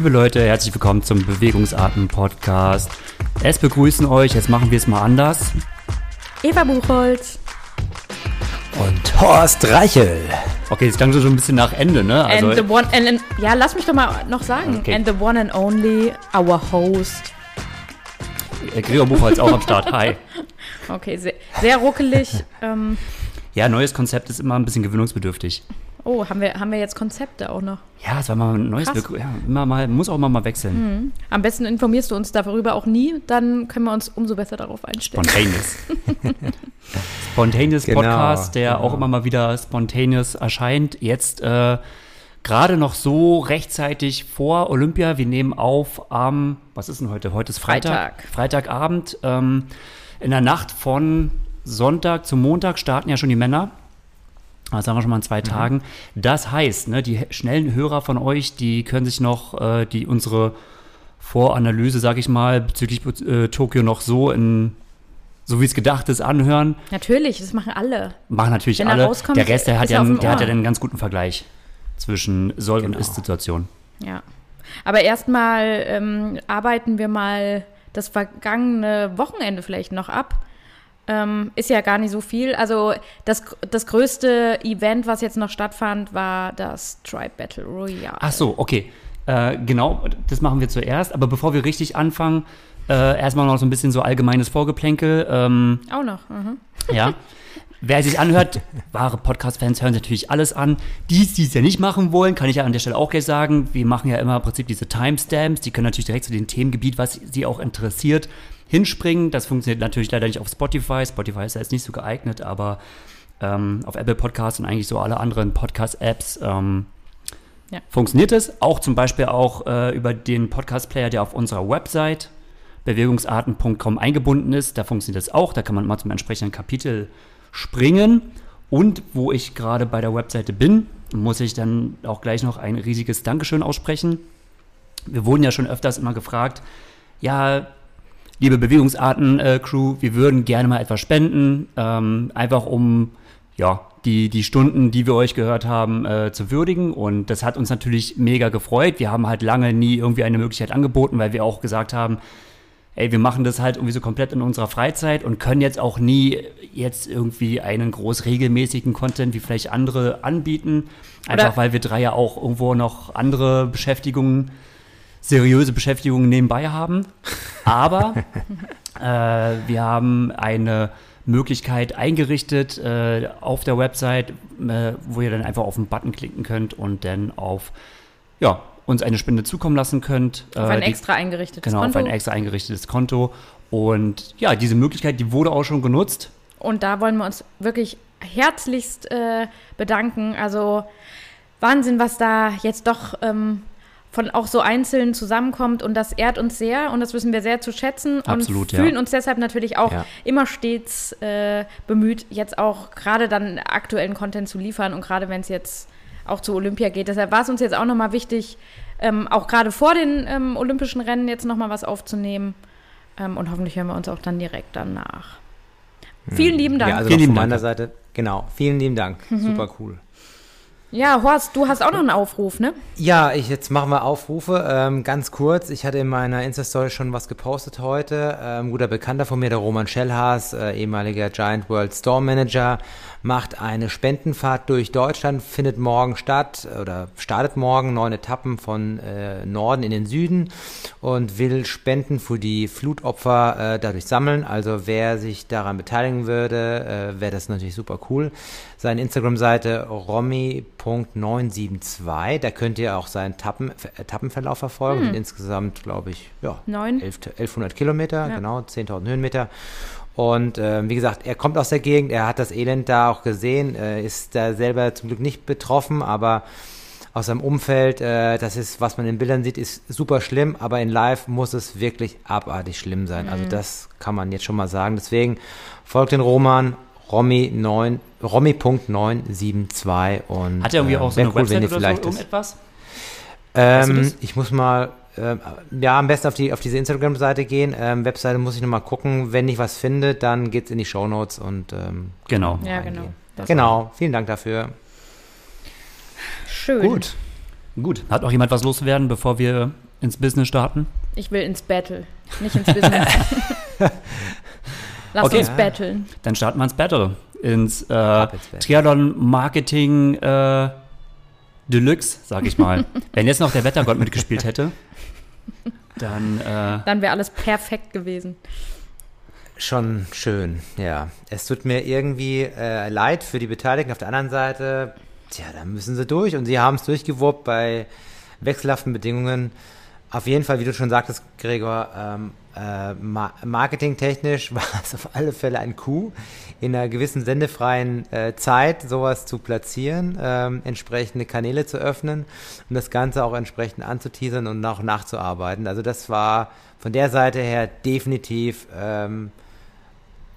Liebe Leute, herzlich willkommen zum Bewegungsarten-Podcast. Es begrüßen euch, jetzt machen wir es mal anders. Eva Buchholz. Und Horst Reichel. Okay, es klang so ein bisschen nach Ende, ne? Also, and the one, and, and, ja, lass mich doch mal noch sagen. Okay. And the one and only, our host. Gregor Buchholz auch am Start. Hi. Okay, sehr, sehr ruckelig. ähm. Ja, neues Konzept ist immer ein bisschen gewöhnungsbedürftig. Oh, haben wir, haben wir jetzt Konzepte auch noch? Ja, es war mal ein neues, ja, immer mal, muss auch immer mal wechseln. Mhm. Am besten informierst du uns darüber auch nie, dann können wir uns umso besser darauf einstellen. Spontaneous. Spontaneous genau. Podcast, der genau. auch immer mal wieder spontaneous erscheint. Jetzt äh, gerade noch so rechtzeitig vor Olympia. Wir nehmen auf am, was ist denn heute? Heute ist Freitag. Freitag. Freitagabend. Ähm, in der Nacht von Sonntag zum Montag starten ja schon die Männer. Das haben wir schon mal in zwei mhm. Tagen. Das heißt, ne, die schnellen Hörer von euch, die können sich noch äh, die unsere Voranalyse, sag ich mal, bezüglich äh, Tokio noch so in so wie es gedacht ist, anhören. Natürlich, das machen alle. Machen natürlich Wenn alle. Der Rest, der hat ja, einen, der hat ja einen ganz guten Vergleich zwischen Soll- genau. und Ist-Situation. Ja. Aber erstmal ähm, arbeiten wir mal das vergangene Wochenende vielleicht noch ab. Ähm, ist ja gar nicht so viel. Also das, das größte Event, was jetzt noch stattfand, war das Tribe Battle Royale. Ach so, okay. Äh, genau, das machen wir zuerst. Aber bevor wir richtig anfangen, äh, erstmal noch so ein bisschen so allgemeines Vorgeplänkel. Ähm, Auch noch. Mhm. Ja. Wer sich anhört, wahre Podcast-Fans hören sich natürlich alles an. Die, die es ja nicht machen wollen, kann ich ja an der Stelle auch gleich sagen. Wir machen ja immer im Prinzip diese Timestamps. Die können natürlich direkt zu dem Themengebiet, was sie auch interessiert, hinspringen. Das funktioniert natürlich leider nicht auf Spotify. Spotify ist ja jetzt nicht so geeignet, aber ähm, auf Apple Podcasts und eigentlich so alle anderen Podcast-Apps ähm, ja. funktioniert es. Auch zum Beispiel auch äh, über den Podcast-Player, der auf unserer Website bewegungsarten.com eingebunden ist. Da funktioniert es auch. Da kann man mal zum entsprechenden Kapitel springen. Und wo ich gerade bei der Webseite bin, muss ich dann auch gleich noch ein riesiges Dankeschön aussprechen. Wir wurden ja schon öfters immer gefragt, ja, liebe Bewegungsarten-Crew, wir würden gerne mal etwas spenden, ähm, einfach um ja, die, die Stunden, die wir euch gehört haben, äh, zu würdigen. Und das hat uns natürlich mega gefreut. Wir haben halt lange nie irgendwie eine Möglichkeit angeboten, weil wir auch gesagt haben, ey, wir machen das halt irgendwie so komplett in unserer Freizeit und können jetzt auch nie jetzt irgendwie einen groß regelmäßigen Content wie vielleicht andere anbieten. Einfach Oder weil wir drei ja auch irgendwo noch andere Beschäftigungen seriöse Beschäftigungen nebenbei haben. Aber äh, wir haben eine Möglichkeit eingerichtet äh, auf der Website, äh, wo ihr dann einfach auf den Button klicken könnt und dann auf ja, uns eine Spende zukommen lassen könnt. Auf ein äh, die, extra eingerichtetes genau, Konto. Genau, auf ein extra eingerichtetes Konto. Und ja, diese Möglichkeit, die wurde auch schon genutzt. Und da wollen wir uns wirklich herzlichst äh, bedanken. Also Wahnsinn, was da jetzt doch ähm, von auch so einzeln zusammenkommt und das ehrt uns sehr und das wissen wir sehr zu schätzen Absolut, und fühlen ja. uns deshalb natürlich auch ja. immer stets äh, bemüht, jetzt auch gerade dann aktuellen Content zu liefern und gerade wenn es jetzt auch zu Olympia geht. Deshalb war es uns jetzt auch nochmal wichtig, ähm, auch gerade vor den ähm, Olympischen Rennen jetzt nochmal was aufzunehmen ähm, und hoffentlich hören wir uns auch dann direkt danach. Mhm. Vielen lieben Dank. Ja, also vielen von meiner Seite, genau, vielen lieben Dank. Mhm. Super cool. Ja, Horst, du hast auch noch einen Aufruf, ne? Ja, ich, jetzt machen wir Aufrufe. Ähm, ganz kurz, ich hatte in meiner Insta-Story schon was gepostet heute. Ähm, guter Bekannter von mir, der Roman Schellhaas, äh, ehemaliger Giant World Store Manager, macht eine Spendenfahrt durch Deutschland, findet morgen statt oder startet morgen neun Etappen von äh, Norden in den Süden und will Spenden für die Flutopfer äh, dadurch sammeln. Also wer sich daran beteiligen würde, äh, wäre das natürlich super cool. Seine Instagram-Seite romy.972, da könnt ihr auch seinen Tappen, Etappenverlauf verfolgen. Hm. Insgesamt, glaube ich, ja, 9. 1100 Kilometer, ja. genau, 10.000 Höhenmeter. Und äh, wie gesagt, er kommt aus der Gegend, er hat das Elend da auch gesehen, äh, ist da selber zum Glück nicht betroffen, aber aus seinem Umfeld, äh, das ist, was man in Bildern sieht, ist super schlimm, aber in Live muss es wirklich abartig schlimm sein. Also mhm. Also das kann man jetzt schon mal sagen. Deswegen folgt den Roman Romy Romy.972 und hat er irgendwie auch so eine cool, Website oder vielleicht so, irgendetwas? Ähm, ich muss mal äh, ja, am besten auf, die, auf diese Instagram-Seite gehen. Ähm, Webseite muss ich nochmal gucken. Wenn ich was finde, dann geht es in die Show Notes und ähm, genau. Ja, genau. genau, vielen Dank dafür. Schön. Gut. Gut, hat noch jemand was loswerden, bevor wir ins Business starten? Ich will ins Battle, nicht ins Business. Lass okay. uns battlen. Dann starten wir ins Battle. Ins äh, Triathlon Marketing äh, Deluxe, sag ich mal. Wenn jetzt noch der Wettergott mitgespielt hätte, dann. Äh, dann wäre alles perfekt gewesen. Schon schön, ja. Es tut mir irgendwie äh, leid für die Beteiligten. Auf der anderen Seite, tja, da müssen sie durch und sie haben es durchgewuppt bei wechselhaften Bedingungen. Auf jeden Fall, wie du schon sagtest, Gregor, ähm, äh, ma marketingtechnisch war es auf alle Fälle ein Coup, in einer gewissen sendefreien äh, Zeit sowas zu platzieren, ähm, entsprechende Kanäle zu öffnen und das Ganze auch entsprechend anzuteasern und auch nachzuarbeiten. Also das war von der Seite her definitiv ähm,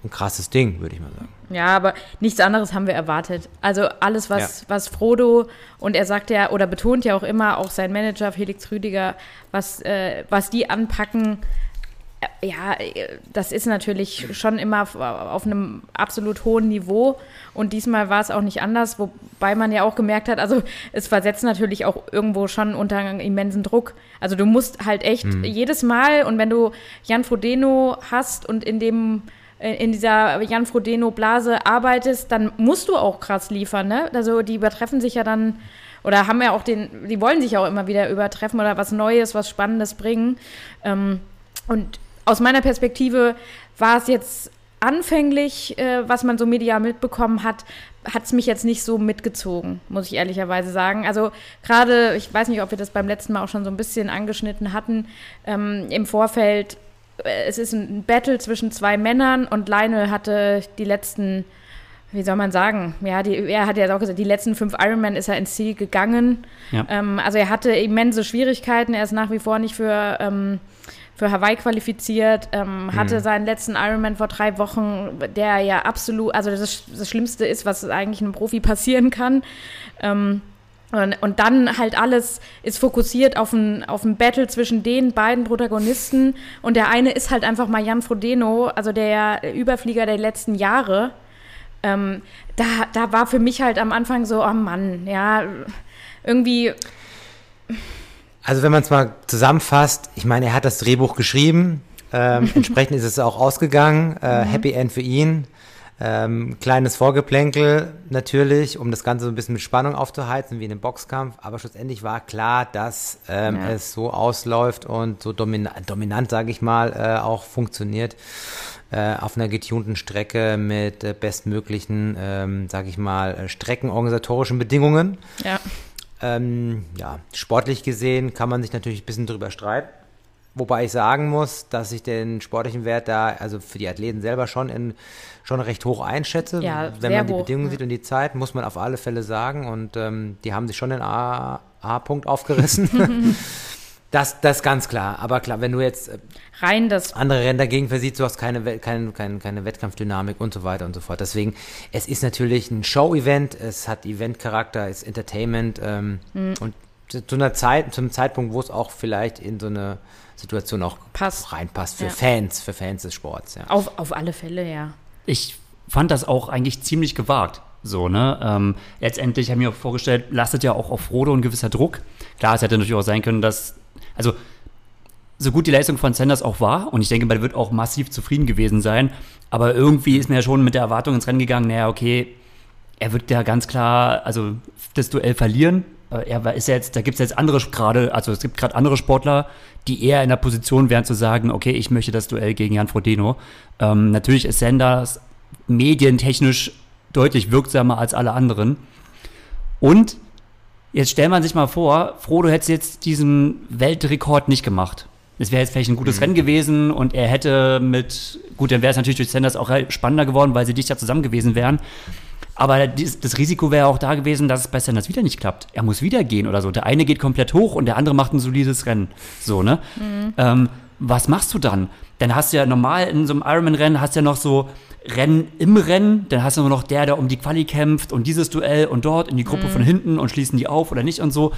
ein krasses Ding, würde ich mal sagen. Ja, aber nichts anderes haben wir erwartet. Also alles, was, ja. was Frodo und er sagt ja oder betont ja auch immer, auch sein Manager Felix Rüdiger, was, äh, was die anpacken, ja, das ist natürlich schon immer auf einem absolut hohen Niveau. Und diesmal war es auch nicht anders, wobei man ja auch gemerkt hat, also es versetzt natürlich auch irgendwo schon unter einen immensen Druck. Also du musst halt echt mhm. jedes Mal, und wenn du Jan Frodeno hast und in dem äh, in dieser Jan Frodeno-Blase arbeitest, dann musst du auch krass liefern. Ne? Also die übertreffen sich ja dann oder haben ja auch den, die wollen sich auch immer wieder übertreffen oder was Neues, was Spannendes bringen. Ähm, und aus meiner Perspektive war es jetzt anfänglich, äh, was man so medial mitbekommen hat, hat es mich jetzt nicht so mitgezogen, muss ich ehrlicherweise sagen. Also gerade, ich weiß nicht, ob wir das beim letzten Mal auch schon so ein bisschen angeschnitten hatten, ähm, im Vorfeld äh, es ist ein Battle zwischen zwei Männern und Lionel hatte die letzten, wie soll man sagen, ja, die, er hat ja auch gesagt, die letzten fünf Ironman ist er ins Ziel gegangen. Ja. Ähm, also er hatte immense Schwierigkeiten, er ist nach wie vor nicht für, ähm, für Hawaii qualifiziert, ähm, hatte mhm. seinen letzten Ironman vor drei Wochen, der ja absolut, also das, das Schlimmste ist, was eigentlich einem Profi passieren kann. Ähm, und, und, dann halt alles ist fokussiert auf ein, auf ein Battle zwischen den beiden Protagonisten. Und der eine ist halt einfach mal Jan Frodeno, also der Überflieger der letzten Jahre. Ähm, da, da war für mich halt am Anfang so, oh Mann, ja, irgendwie. Also wenn man es mal zusammenfasst, ich meine, er hat das Drehbuch geschrieben, ähm, entsprechend ist es auch ausgegangen, äh, mhm. Happy End für ihn. Ähm, kleines Vorgeplänkel natürlich, um das Ganze so ein bisschen mit Spannung aufzuheizen, wie in einem Boxkampf. Aber schlussendlich war klar, dass ähm, ja. es so ausläuft und so domina dominant, sage ich mal, äh, auch funktioniert äh, auf einer getunten Strecke mit äh, bestmöglichen, ähm, sage ich mal, äh, streckenorganisatorischen Bedingungen. Ja. Ähm, ja, sportlich gesehen kann man sich natürlich ein bisschen drüber streiten. Wobei ich sagen muss, dass ich den sportlichen Wert da, also für die Athleten selber schon in schon recht hoch einschätze. Ja, Wenn man die hoch, Bedingungen ja. sieht und die Zeit, muss man auf alle Fälle sagen. Und ähm, die haben sich schon den A-Punkt aufgerissen. das, das ist ganz klar. Aber klar, wenn du jetzt äh, rein das andere Rennen dagegen versiehst, du hast keine, keine, keine, keine Wettkampfdynamik und so weiter und so fort. Deswegen, es ist natürlich ein Show-Event, es hat Event-Charakter, es ist Entertainment ähm, mhm. und zu einer Zeit, zum Zeitpunkt, wo es auch vielleicht in so eine Situation auch Passt. reinpasst für ja. Fans, für Fans des Sports. Ja. Auf, auf alle Fälle, ja ich fand das auch eigentlich ziemlich gewagt. So, ne? Ähm, letztendlich habe ich mir auch vorgestellt, lastet ja auch auf Frodo ein gewisser Druck. Klar, es hätte natürlich auch sein können, dass, also, so gut die Leistung von Sanders auch war, und ich denke, man wird auch massiv zufrieden gewesen sein, aber irgendwie ist mir ja schon mit der Erwartung ins Rennen gegangen, naja, okay, er wird ja ganz klar, also das Duell verlieren. Er ist jetzt, da gibt es jetzt andere gerade, also es gibt gerade andere Sportler, die eher in der Position wären zu sagen, okay, ich möchte das Duell gegen Jan Frodeno. Ähm, natürlich ist Sanders medientechnisch deutlich wirksamer als alle anderen. Und jetzt stellt man sich mal vor, Frodo hätte jetzt diesen Weltrekord nicht gemacht. Es wäre jetzt vielleicht ein gutes mhm. Rennen gewesen und er hätte mit, gut, dann wäre es natürlich durch Sanders auch spannender geworden, weil sie dichter zusammen gewesen wären. Aber das Risiko wäre auch da gewesen, dass es bei Sanders wieder nicht klappt. Er muss wieder gehen oder so. Der eine geht komplett hoch und der andere macht ein solides Rennen. So, ne? Mhm. Ähm, was machst du dann? Dann hast du ja normal in so einem Ironman-Rennen hast du ja noch so Rennen im Rennen, dann hast du nur noch der, der um die Quali kämpft und dieses Duell und dort in die Gruppe mhm. von hinten und schließen die auf oder nicht und so.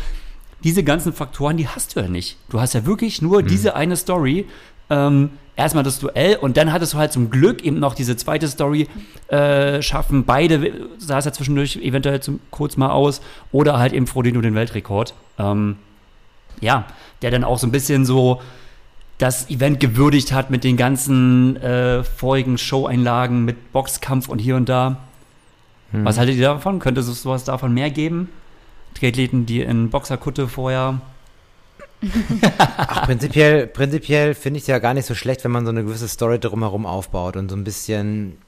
Diese ganzen Faktoren, die hast du ja nicht. Du hast ja wirklich nur mhm. diese eine Story. Ähm, erstmal das Duell und dann hattest du halt zum Glück eben noch diese zweite Story äh, schaffen. Beide sah es ja zwischendurch eventuell zum, kurz mal aus oder halt eben Frodeno den Weltrekord. Ähm, ja, der dann auch so ein bisschen so das Event gewürdigt hat mit den ganzen äh, vorigen Show-Einlagen mit Boxkampf und hier und da. Hm. Was haltet ihr davon? Könnte es sowas davon mehr geben? Triathleten, die in Boxerkutte vorher Ach, prinzipiell, prinzipiell finde ich es ja gar nicht so schlecht, wenn man so eine gewisse Story drumherum aufbaut und so ein bisschen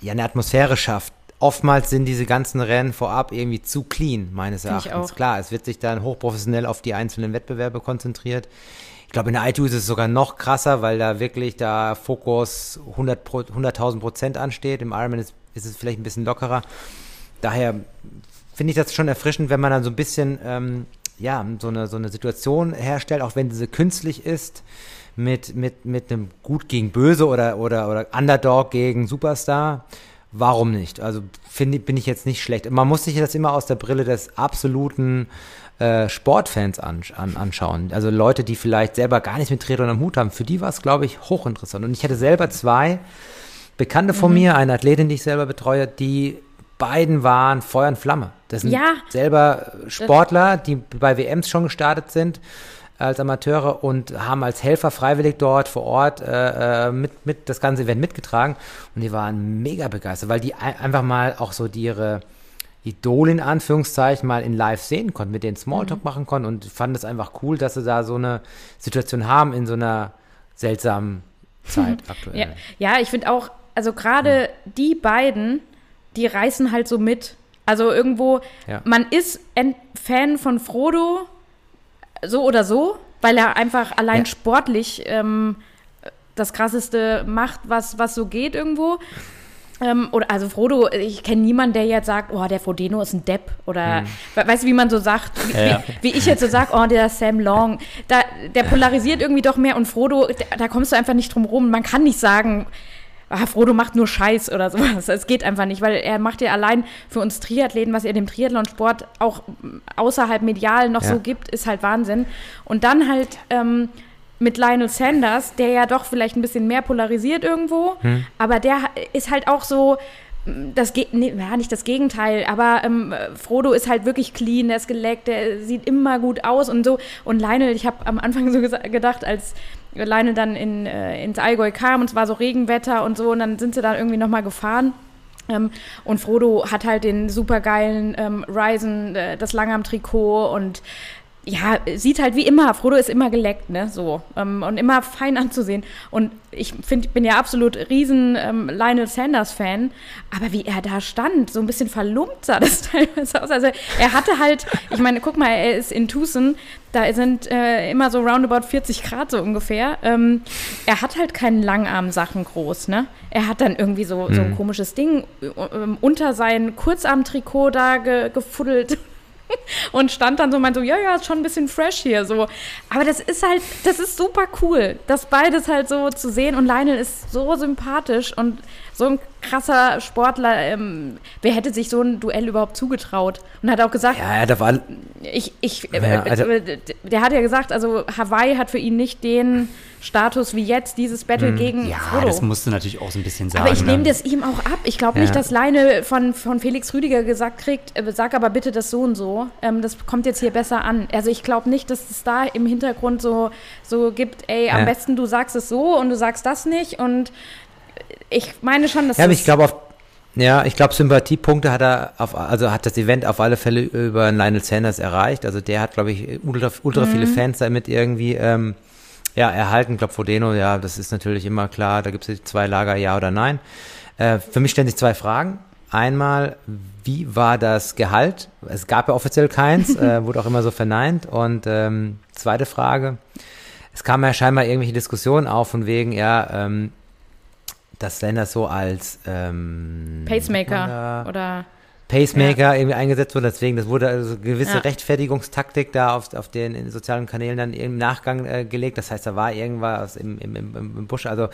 ja eine Atmosphäre schafft. Oftmals sind diese ganzen Rennen vorab irgendwie zu clean, meines Erachtens. Klar, es wird sich dann hochprofessionell auf die einzelnen Wettbewerbe konzentriert. Ich glaube, in der ITU ist es sogar noch krasser, weil da wirklich da Fokus 100.000 100 Prozent ansteht. Im Ironman ist, ist es vielleicht ein bisschen lockerer. Daher finde ich das schon erfrischend, wenn man dann so ein bisschen ähm, ja, so eine, so eine Situation herstellt, auch wenn diese künstlich ist, mit, mit, mit einem Gut gegen Böse oder, oder, oder Underdog gegen Superstar. Warum nicht? Also finde bin ich jetzt nicht schlecht. Man muss sich das immer aus der Brille des absoluten äh, Sportfans an, an, anschauen. Also Leute, die vielleicht selber gar nichts mit Triathlon am Hut haben. Für die war es, glaube ich, hochinteressant. Und ich hatte selber zwei Bekannte von mhm. mir, eine Athletin, die ich selber betreue, die beiden waren Feuer und Flamme. Das sind ja, selber Sportler, die bei WMs schon gestartet sind als Amateure und haben als Helfer freiwillig dort vor Ort äh, äh mit, mit das ganze Event mitgetragen und die waren mega begeistert, weil die einfach mal auch so die ihre Idole in Anführungszeichen mal in live sehen konnten, mit denen Smalltalk mhm. machen konnten und fanden es einfach cool, dass sie da so eine Situation haben in so einer seltsamen Zeit aktuell. Ja, ja ich finde auch, also gerade mhm. die beiden, die reißen halt so mit. Also irgendwo, ja. man ist ein Fan von Frodo, so oder so, weil er einfach allein ja. sportlich ähm, das krasseste macht, was, was so geht irgendwo. Ähm, oder also Frodo, ich kenne niemanden, der jetzt sagt, oh, der Frodeno ist ein Depp. Oder hm. weißt du, wie man so sagt, wie, ja. wie, wie ich jetzt so sage, oh, der Sam Long, da, der polarisiert irgendwie doch mehr und Frodo, da, da kommst du einfach nicht drum rum. Man kann nicht sagen, ah, Frodo macht nur Scheiß oder sowas. Es geht einfach nicht, weil er macht ja allein für uns Triathleten, was er dem Triathlonsport auch außerhalb medial noch ja. so gibt, ist halt Wahnsinn. Und dann halt ähm, mit Lionel Sanders, der ja doch vielleicht ein bisschen mehr polarisiert irgendwo, hm. aber der ist halt auch so, das nee, ja, nicht das Gegenteil, aber ähm, Frodo ist halt wirklich clean, der ist geleckt, der sieht immer gut aus und so. Und Lionel, ich habe am Anfang so gedacht, als Lionel dann in, äh, ins Allgäu kam und es war so Regenwetter und so und dann sind sie da irgendwie nochmal gefahren. Ähm, und Frodo hat halt den supergeilen ähm, Ryzen, äh, das Langarm-Trikot und ja, sieht halt wie immer, Frodo ist immer geleckt, ne, so, ähm, und immer fein anzusehen. Und ich find, bin ja absolut riesen ähm, Lionel Sanders-Fan, aber wie er da stand, so ein bisschen verlumpt sah das teilweise aus. Also er hatte halt, ich meine, guck mal, er ist in Tucson, da sind äh, immer so roundabout 40 Grad so ungefähr. Ähm, er hat halt keinen Langarm-Sachen groß, ne? Er hat dann irgendwie so, mhm. so ein mhm. komisches Ding äh, unter sein Kurzarm-Trikot da ge gefuddelt und stand dann so und meinte so, ja, ja, ist schon ein bisschen fresh hier, so. Aber das ist halt, das ist super cool, das beides halt so zu sehen und Lionel ist so sympathisch und so ein krasser Sportler. Ähm, wer hätte sich so ein Duell überhaupt zugetraut? Und hat auch gesagt, ja, da war, ich, ich, äh, ja, also, der hat ja gesagt, also Hawaii hat für ihn nicht den Status wie jetzt, dieses Battle hm. gegen Ja, Frodo. das musst du natürlich auch so ein bisschen sagen. Aber ich nehme ne? das ihm auch ab. Ich glaube ja. nicht, dass Leine von, von Felix Rüdiger gesagt kriegt, äh, sag aber bitte das so und so. Ähm, das kommt jetzt hier besser an. Also ich glaube nicht, dass es da im Hintergrund so, so gibt, ey, am besten du sagst es so und du sagst das nicht. Und ich meine schon, dass Ja, aber ich glaube auf ja, ich glaube, Sympathiepunkte hat er auf, also hat das Event auf alle Fälle über Lionel Sanders erreicht. Also der hat, glaube ich, ultra, ultra mhm. viele Fans damit irgendwie ähm, ja, erhalten. Ich glaube, Frodeno, ja, das ist natürlich immer klar, da gibt es zwei Lager, ja oder nein. Äh, für mich stellen sich zwei Fragen. Einmal, wie war das Gehalt? Es gab ja offiziell keins, äh, wurde auch immer so verneint. Und ähm, zweite Frage, es kam ja scheinbar irgendwelche Diskussionen auf von wegen, ja, ähm, dass Slender so als ähm, Pacemaker oder Pacemaker ja. irgendwie eingesetzt wurde. Deswegen, das wurde also eine gewisse ja. Rechtfertigungstaktik da auf, auf den sozialen Kanälen dann im Nachgang äh, gelegt. Das heißt, da war irgendwas im, im, im, im Busch. Also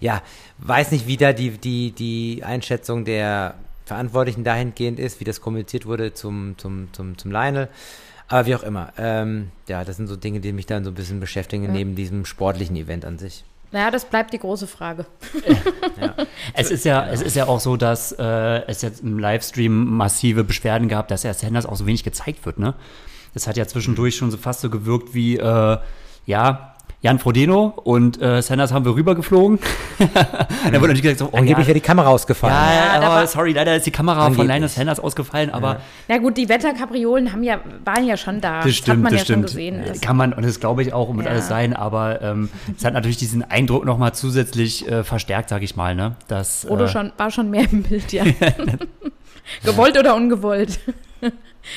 ja, weiß nicht, wie da die, die, die Einschätzung der Verantwortlichen dahingehend ist, wie das kommuniziert wurde zum, zum, zum, zum Lionel. Aber wie auch immer. Ähm, ja, das sind so Dinge, die mich dann so ein bisschen beschäftigen, ja. neben diesem sportlichen Event an sich. Naja, das bleibt die große Frage. ja. Es ist ja, es ist ja auch so, dass äh, es jetzt im Livestream massive Beschwerden gab, dass er Sanders auch so wenig gezeigt wird, ne? Es hat ja zwischendurch schon so fast so gewirkt wie, äh, ja, Jan Frodeno und äh, Sanders haben wir rübergeflogen. da wurde natürlich gesagt, so, oh, angeblich ja, wäre die Kamera ausgefallen. Ja, ja aber sorry, leider ist die Kamera angeblich. von Lionel Sanders ausgefallen, aber. Ja. Na gut, die Wetterkapriolen haben ja, waren ja schon da. Das, stimmt, hat man das ja stimmt. schon gesehen. Das Kann man, und das glaube ich auch, und ja. alles sein, aber ähm, es hat natürlich diesen Eindruck nochmal zusätzlich äh, verstärkt, sag ich mal, ne? Dass, Frodo äh, schon, war schon mehr im Bild, ja. Gewollt oder ungewollt.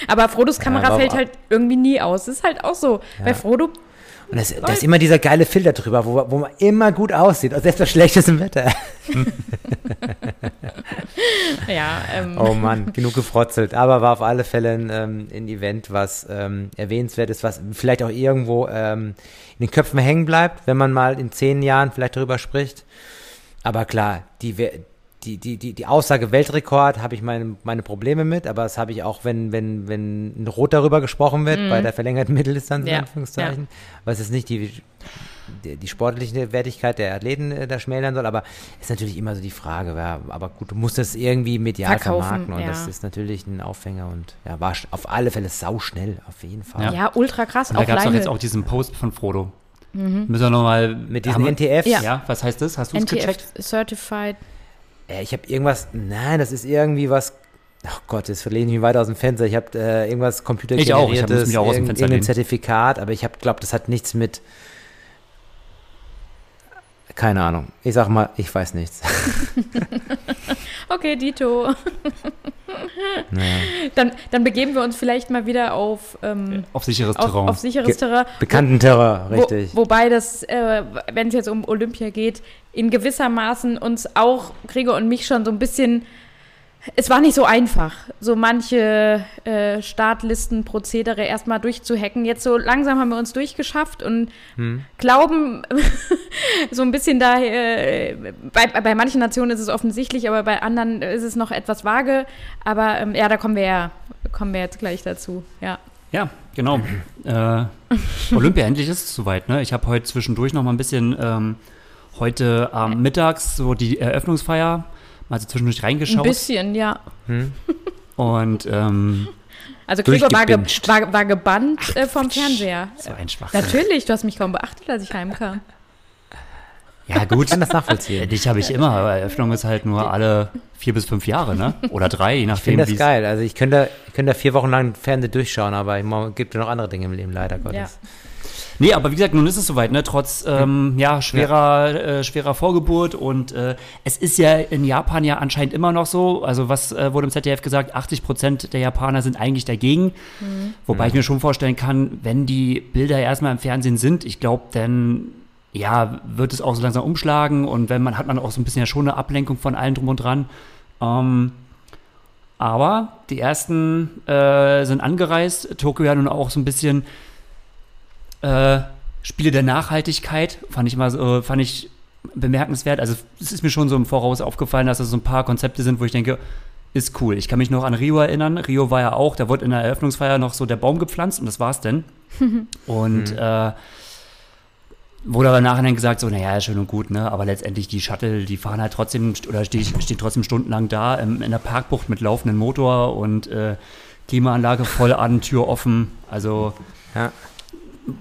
aber Frodos Kamera fällt halt irgendwie nie aus. Das ist halt auch so. Bei Frodo und das, da ist immer dieser geile Filter drüber, wo, wo man immer gut aussieht, selbst bei schlechtem Wetter. ja, ähm. Oh Mann, genug gefrotzelt. Aber war auf alle Fälle ein, ähm, ein Event, was ähm, erwähnenswert ist, was vielleicht auch irgendwo ähm, in den Köpfen hängen bleibt, wenn man mal in zehn Jahren vielleicht darüber spricht. Aber klar, die, die, die, die, die Aussage Weltrekord habe ich meine, meine Probleme mit, aber das habe ich auch, wenn, wenn, wenn ein Rot darüber gesprochen wird, mm. bei der verlängerten Mitteldistanz, in Anführungszeichen, ja. was es nicht die, die, die, sportliche Wertigkeit der Athleten äh, da schmälern soll, aber ist natürlich immer so die Frage, ja, aber gut, du musst das irgendwie medial Verkaufen, vermarkten und ja. das ist natürlich ein Aufhänger und ja, war auf alle Fälle sauschnell, auf jeden Fall. Ja, ja ultra krass. Und da gab es doch jetzt auch diesen Post von Frodo. Mhm. Müssen wir nochmal. Mit diesen NTFs? Ja. ja. was heißt das? Hast du es gecheckt? Certified äh, ich habe irgendwas, nein, das ist irgendwie was, ach Gott, jetzt verlehne ich mich weiter aus dem Fenster. Ich habe äh, irgendwas computergeneriertes, ich auch, ich irgendein lehnen. Zertifikat, aber ich habe glaube, das hat nichts mit keine Ahnung. Ich sag mal, ich weiß nichts. okay, Dito. naja. dann, dann begeben wir uns vielleicht mal wieder auf, ähm, auf sicheres Terrain. Auf sicheres Terrain. Bekannten Terrain, richtig. Wo, wobei das, äh, wenn es jetzt um Olympia geht, in gewissermaßen uns auch, Gregor und mich schon so ein bisschen es war nicht so einfach, so manche äh, Startlisten, Prozedere erstmal durchzuhacken. Jetzt so langsam haben wir uns durchgeschafft und hm. glauben so ein bisschen da, äh, bei, bei manchen Nationen ist es offensichtlich, aber bei anderen ist es noch etwas vage. Aber ähm, ja, da kommen wir ja, kommen wir jetzt gleich dazu, ja. Ja, genau. äh, Olympia, endlich ist es soweit. Ne? Ich habe heute zwischendurch noch mal ein bisschen ähm, heute ähm, mittags so die Eröffnungsfeier mal so zwischendurch reingeschaut. Ein bisschen, ja. Hm. Und ähm, also Gregor war, ge war, war, gebannt Ach, äh, vom Fernseher. So ein Schwach. Natürlich, du hast mich kaum beachtet, als ich heimkam. Ja, gut. Ich kann das nachvollziehen. Dich habe ich immer, aber Eröffnung ist halt nur alle vier bis fünf Jahre, ne? Oder drei, je nachdem. Ich finde das geil. Also ich könnte, ich könnte da vier Wochen lang Fernsehen durchschauen, aber es gibt ja noch andere Dinge im Leben, leider Gottes. Ja. Nee, aber wie gesagt, nun ist es soweit, ne? Trotz ähm, ja, schwerer, ja. Äh, schwerer Vorgeburt und äh, es ist ja in Japan ja anscheinend immer noch so, also was äh, wurde im ZDF gesagt, 80 Prozent der Japaner sind eigentlich dagegen. Mhm. Wobei mhm. ich mir schon vorstellen kann, wenn die Bilder erstmal im Fernsehen sind, ich glaube, dann ja, wird es auch so langsam umschlagen und wenn man hat man auch so ein bisschen ja schon eine Ablenkung von allen drum und dran. Ähm, aber die ersten äh, sind angereist. Tokio ja nun auch so ein bisschen äh, Spiele der Nachhaltigkeit, fand ich mal so, fand ich bemerkenswert. Also es ist mir schon so im Voraus aufgefallen, dass das so ein paar Konzepte sind, wo ich denke, ist cool. Ich kann mich noch an Rio erinnern. Rio war ja auch, da wurde in der Eröffnungsfeier noch so der Baum gepflanzt und das war's denn. und mhm. äh, wurde aber nachher gesagt, so, naja, schön und gut, ne? Aber letztendlich die Shuttle, die fahren halt trotzdem oder stehen, stehen trotzdem stundenlang da im, in der Parkbucht mit laufendem Motor und äh, Klimaanlage voll an, Tür offen. Also ja.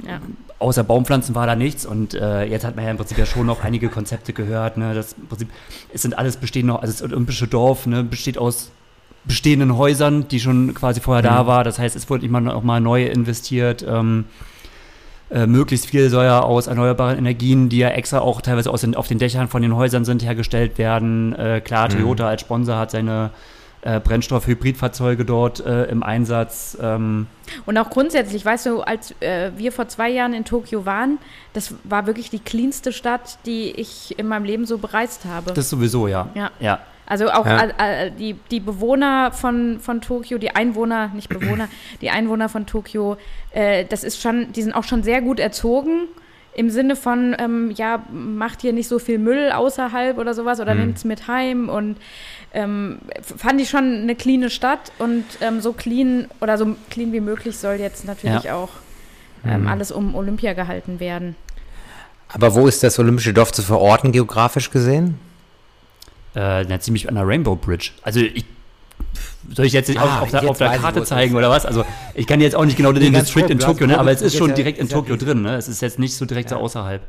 Ja. Außer Baumpflanzen war da nichts und äh, jetzt hat man ja im Prinzip ja schon noch einige Konzepte gehört. Ne? Das im Prinzip, es sind alles bestehende, also das olympische Dorf ne, besteht aus bestehenden Häusern, die schon quasi vorher mhm. da war. Das heißt, es wurde immer noch mal neu investiert. Ähm, äh, möglichst viel soll ja aus erneuerbaren Energien, die ja extra auch teilweise aus den, auf den Dächern von den Häusern sind, hergestellt werden. Äh, klar, mhm. Toyota als Sponsor hat seine äh, Brennstoff-Hybridfahrzeuge dort äh, im Einsatz. Ähm. Und auch grundsätzlich, weißt du, als äh, wir vor zwei Jahren in Tokio waren, das war wirklich die cleanste Stadt, die ich in meinem Leben so bereist habe. Das sowieso, ja. Ja. ja. Also auch ja. äh, die, die Bewohner von, von Tokio, die Einwohner, nicht Bewohner, die Einwohner von Tokio, äh, das ist schon, die sind auch schon sehr gut erzogen im Sinne von, ähm, ja, macht hier nicht so viel Müll außerhalb oder sowas oder mhm. nimmt es mit heim und ähm, fand ich schon eine cleane Stadt und ähm, so clean oder so clean wie möglich soll jetzt natürlich ja. auch ähm, mhm. alles um Olympia gehalten werden. Aber wo ist das Olympische Dorf zu verorten, geografisch gesehen? Äh, na, ziemlich an der Rainbow Bridge. Also ich soll ich jetzt nicht ah, auf, auf, auf der Karte zeigen oder was? Also ich kann jetzt auch nicht genau den District in Tokio, ne? aber es ist schon direkt in Tokio drin. Ne? Es ist jetzt nicht so direkt ja. so außerhalb.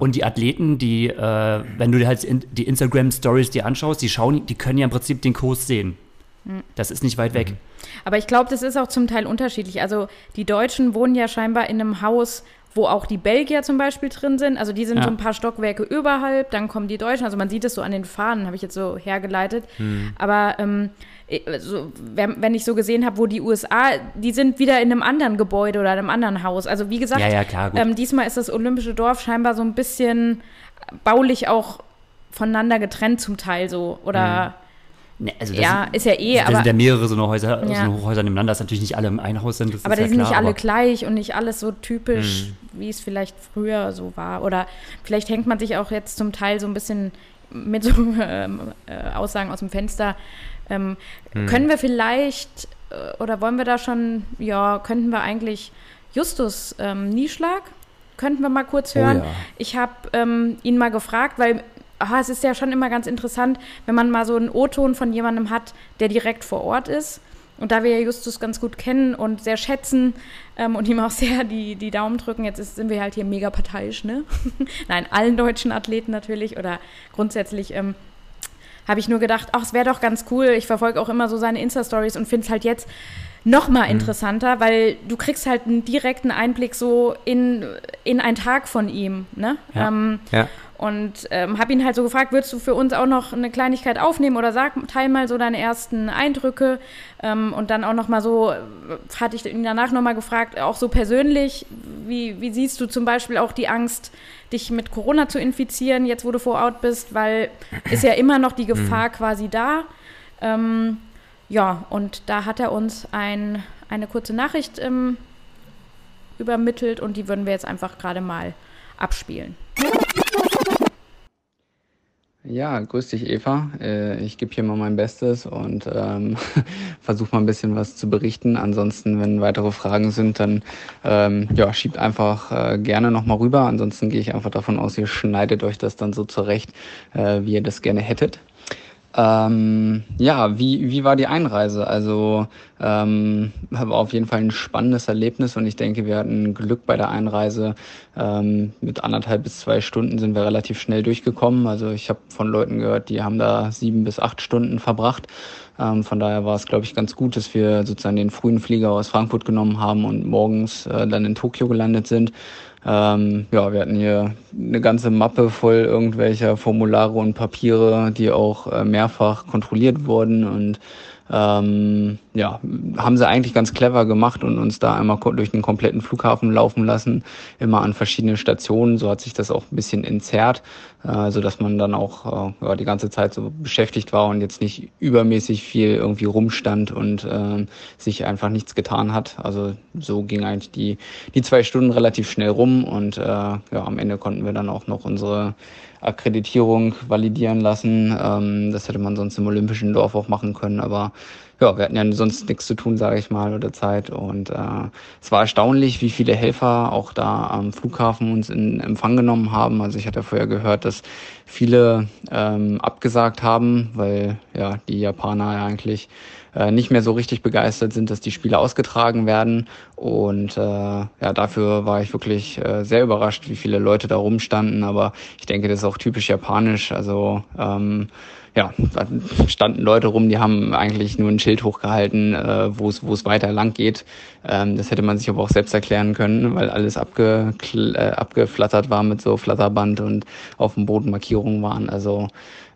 Und die Athleten, die, äh, wenn du dir halt die Instagram-Stories dir anschaust, die schauen, die können ja im Prinzip den Kurs sehen. Hm. Das ist nicht weit weg. Mhm. Aber ich glaube, das ist auch zum Teil unterschiedlich. Also die Deutschen wohnen ja scheinbar in einem Haus, wo auch die Belgier zum Beispiel drin sind. Also die sind ja. so ein paar Stockwerke überhalb, dann kommen die Deutschen. Also man sieht es so an den Fahnen, habe ich jetzt so hergeleitet. Hm. Aber ähm, so, wenn ich so gesehen habe, wo die USA, die sind wieder in einem anderen Gebäude oder einem anderen Haus. Also wie gesagt, ja, ja, klar, ähm, diesmal ist das Olympische Dorf scheinbar so ein bisschen baulich auch voneinander getrennt zum Teil so. Oder hm. Ne, also ja, ist ja eh, aber. sind ja mehrere so eine Häuser, ja. so Hochhäuser nebeneinander, dass natürlich nicht alle im einen Haus sind. aber die ja sind klar, nicht alle gleich und nicht alles so typisch, mhm. wie es vielleicht früher so war. Oder vielleicht hängt man sich auch jetzt zum Teil so ein bisschen mit so ähm, äh, Aussagen aus dem Fenster. Ähm, mhm. Können wir vielleicht, äh, oder wollen wir da schon, ja, könnten wir eigentlich Justus ähm, Nieschlag, könnten wir mal kurz hören. Oh, ja. Ich habe ähm, ihn mal gefragt, weil aha, es ist ja schon immer ganz interessant, wenn man mal so einen O-Ton von jemandem hat, der direkt vor Ort ist. Und da wir ja Justus ganz gut kennen und sehr schätzen ähm, und ihm auch sehr die, die Daumen drücken, jetzt ist, sind wir halt hier mega parteiisch, ne? Nein, allen deutschen Athleten natürlich oder grundsätzlich ähm, habe ich nur gedacht, ach, es wäre doch ganz cool. Ich verfolge auch immer so seine Insta-Stories und finde es halt jetzt noch mal mhm. interessanter, weil du kriegst halt einen direkten Einblick so in, in einen Tag von ihm, ne? Ja. Ähm, ja. Und ähm, habe ihn halt so gefragt, würdest du für uns auch noch eine Kleinigkeit aufnehmen oder sag, teil mal so deine ersten Eindrücke. Ähm, und dann auch noch mal so, hatte ich ihn danach noch mal gefragt, auch so persönlich, wie, wie siehst du zum Beispiel auch die Angst, dich mit Corona zu infizieren, jetzt wo du vor Ort bist, weil ist ja immer noch die mhm. Gefahr quasi da. Ähm, ja, und da hat er uns ein, eine kurze Nachricht ähm, übermittelt und die würden wir jetzt einfach gerade mal abspielen. Ja, grüß dich, Eva. Äh, ich gebe hier mal mein Bestes und ähm, versuche mal ein bisschen was zu berichten. Ansonsten, wenn weitere Fragen sind, dann ähm, ja, schiebt einfach äh, gerne nochmal rüber. Ansonsten gehe ich einfach davon aus, ihr schneidet euch das dann so zurecht, äh, wie ihr das gerne hättet. Ähm, ja, wie, wie war die Einreise? Also ähm, habe auf jeden Fall ein spannendes Erlebnis und ich denke, wir hatten Glück bei der Einreise. Ähm, mit anderthalb bis zwei Stunden sind wir relativ schnell durchgekommen. Also ich habe von Leuten gehört, die haben da sieben bis acht Stunden verbracht. Ähm, von daher war es, glaube ich, ganz gut, dass wir sozusagen den frühen Flieger aus Frankfurt genommen haben und morgens äh, dann in Tokio gelandet sind. Ähm, ja, wir hatten hier eine ganze Mappe voll irgendwelcher Formulare und Papiere, die auch äh, mehrfach kontrolliert wurden. Und ähm, ja, haben sie eigentlich ganz clever gemacht und uns da einmal durch den kompletten Flughafen laufen lassen, immer an verschiedenen Stationen. So hat sich das auch ein bisschen entzerrt, äh, so dass man dann auch äh, ja, die ganze Zeit so beschäftigt war und jetzt nicht übermäßig viel irgendwie rumstand und äh, sich einfach nichts getan hat. Also so ging eigentlich die, die zwei Stunden relativ schnell rum und äh, ja, am Ende konnten wir dann auch noch unsere Akkreditierung validieren lassen. Ähm, das hätte man sonst im Olympischen Dorf auch machen können, aber ja, wir hatten ja sonst nichts zu tun, sage ich mal, oder Zeit. Und äh, es war erstaunlich, wie viele Helfer auch da am Flughafen uns in Empfang genommen haben. Also ich hatte vorher gehört, dass viele ähm, abgesagt haben, weil ja die Japaner ja eigentlich äh, nicht mehr so richtig begeistert sind, dass die Spiele ausgetragen werden. Und äh, ja, dafür war ich wirklich äh, sehr überrascht, wie viele Leute da rumstanden. Aber ich denke, das ist auch typisch japanisch. Also ähm, ja, da standen Leute rum, die haben eigentlich nur ein Schild hochgehalten, äh, wo es weiter lang geht. Ähm, das hätte man sich aber auch selbst erklären können, weil alles abge, äh, abgeflattert war mit so Flatterband und auf dem Boden Markierungen waren. Also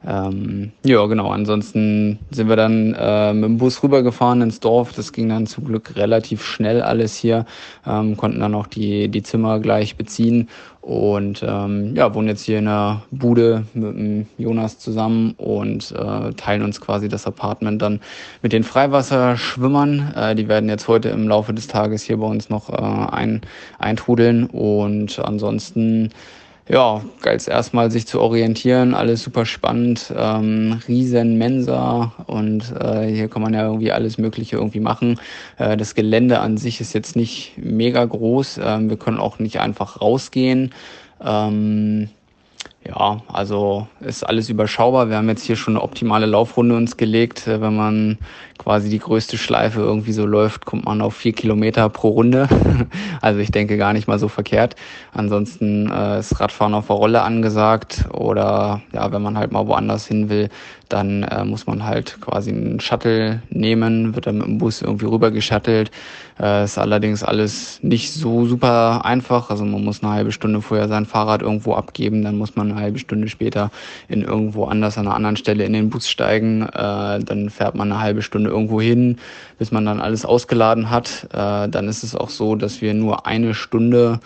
ähm, ja, genau. Ansonsten sind wir dann äh, mit dem Bus rübergefahren ins Dorf. Das ging dann zum Glück relativ schnell alles hier. Ähm, konnten dann auch die, die Zimmer gleich beziehen und ähm, ja, wohnen jetzt hier in einer Bude mit dem Jonas zusammen und äh, teilen uns quasi das Apartment dann mit den Freiwasserschwimmern. Äh, die werden jetzt heute im Laufe des Tages hier bei uns noch äh, ein, eintrudeln. Und ansonsten ja, als erstmal sich zu orientieren, alles super spannend, ähm, riesen Mensa und äh, hier kann man ja irgendwie alles Mögliche irgendwie machen. Äh, das Gelände an sich ist jetzt nicht mega groß, ähm, wir können auch nicht einfach rausgehen. Ähm, Ja, also ist alles überschaubar. Wir haben jetzt hier schon eine optimale Laufrunde uns gelegt. Äh, wenn man quasi die größte Schleife irgendwie so läuft, kommt man auf vier Kilometer pro Runde. Also ich denke gar nicht mal so verkehrt. Ansonsten äh, ist Radfahren auf der Rolle angesagt oder ja, wenn man halt mal woanders hin will, dann äh, muss man halt quasi einen Shuttle nehmen, wird dann mit dem Bus irgendwie rüber geschuttelt. Äh, ist allerdings alles nicht so super einfach. Also man muss eine halbe Stunde vorher sein Fahrrad irgendwo abgeben, dann muss man eine halbe Stunde später in irgendwo anders an einer anderen Stelle in den Bus steigen. Äh, dann fährt man eine halbe Stunde irgendwo hin, bis man dann alles ausgeladen hat. Äh, dann ist es auch so, dass wir nur eine Stunde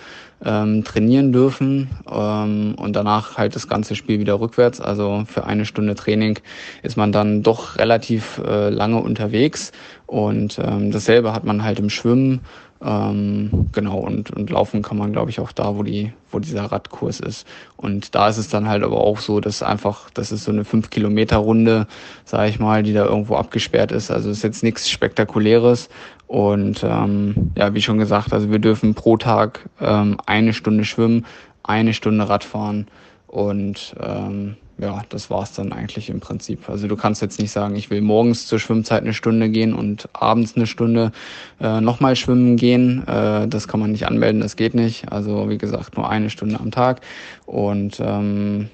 ähm, trainieren dürfen ähm, und danach halt das ganze Spiel wieder rückwärts. Also für eine Stunde Training ist man dann doch relativ äh, lange unterwegs und ähm, dasselbe hat man halt im Schwimmen. Ähm, genau, und, und laufen kann man, glaube ich, auch da, wo die, wo dieser Radkurs ist. Und da ist es dann halt aber auch so, dass einfach, das ist so eine 5-Kilometer-Runde, sage ich mal, die da irgendwo abgesperrt ist. Also ist jetzt nichts Spektakuläres, und ähm, ja, wie schon gesagt, also wir dürfen pro Tag ähm, eine Stunde schwimmen, eine Stunde Radfahren und ähm, ja, das war's dann eigentlich im Prinzip. Also du kannst jetzt nicht sagen, ich will morgens zur Schwimmzeit eine Stunde gehen und abends eine Stunde äh, nochmal schwimmen gehen. Äh, das kann man nicht anmelden, das geht nicht. Also wie gesagt, nur eine Stunde am Tag. Und ähm,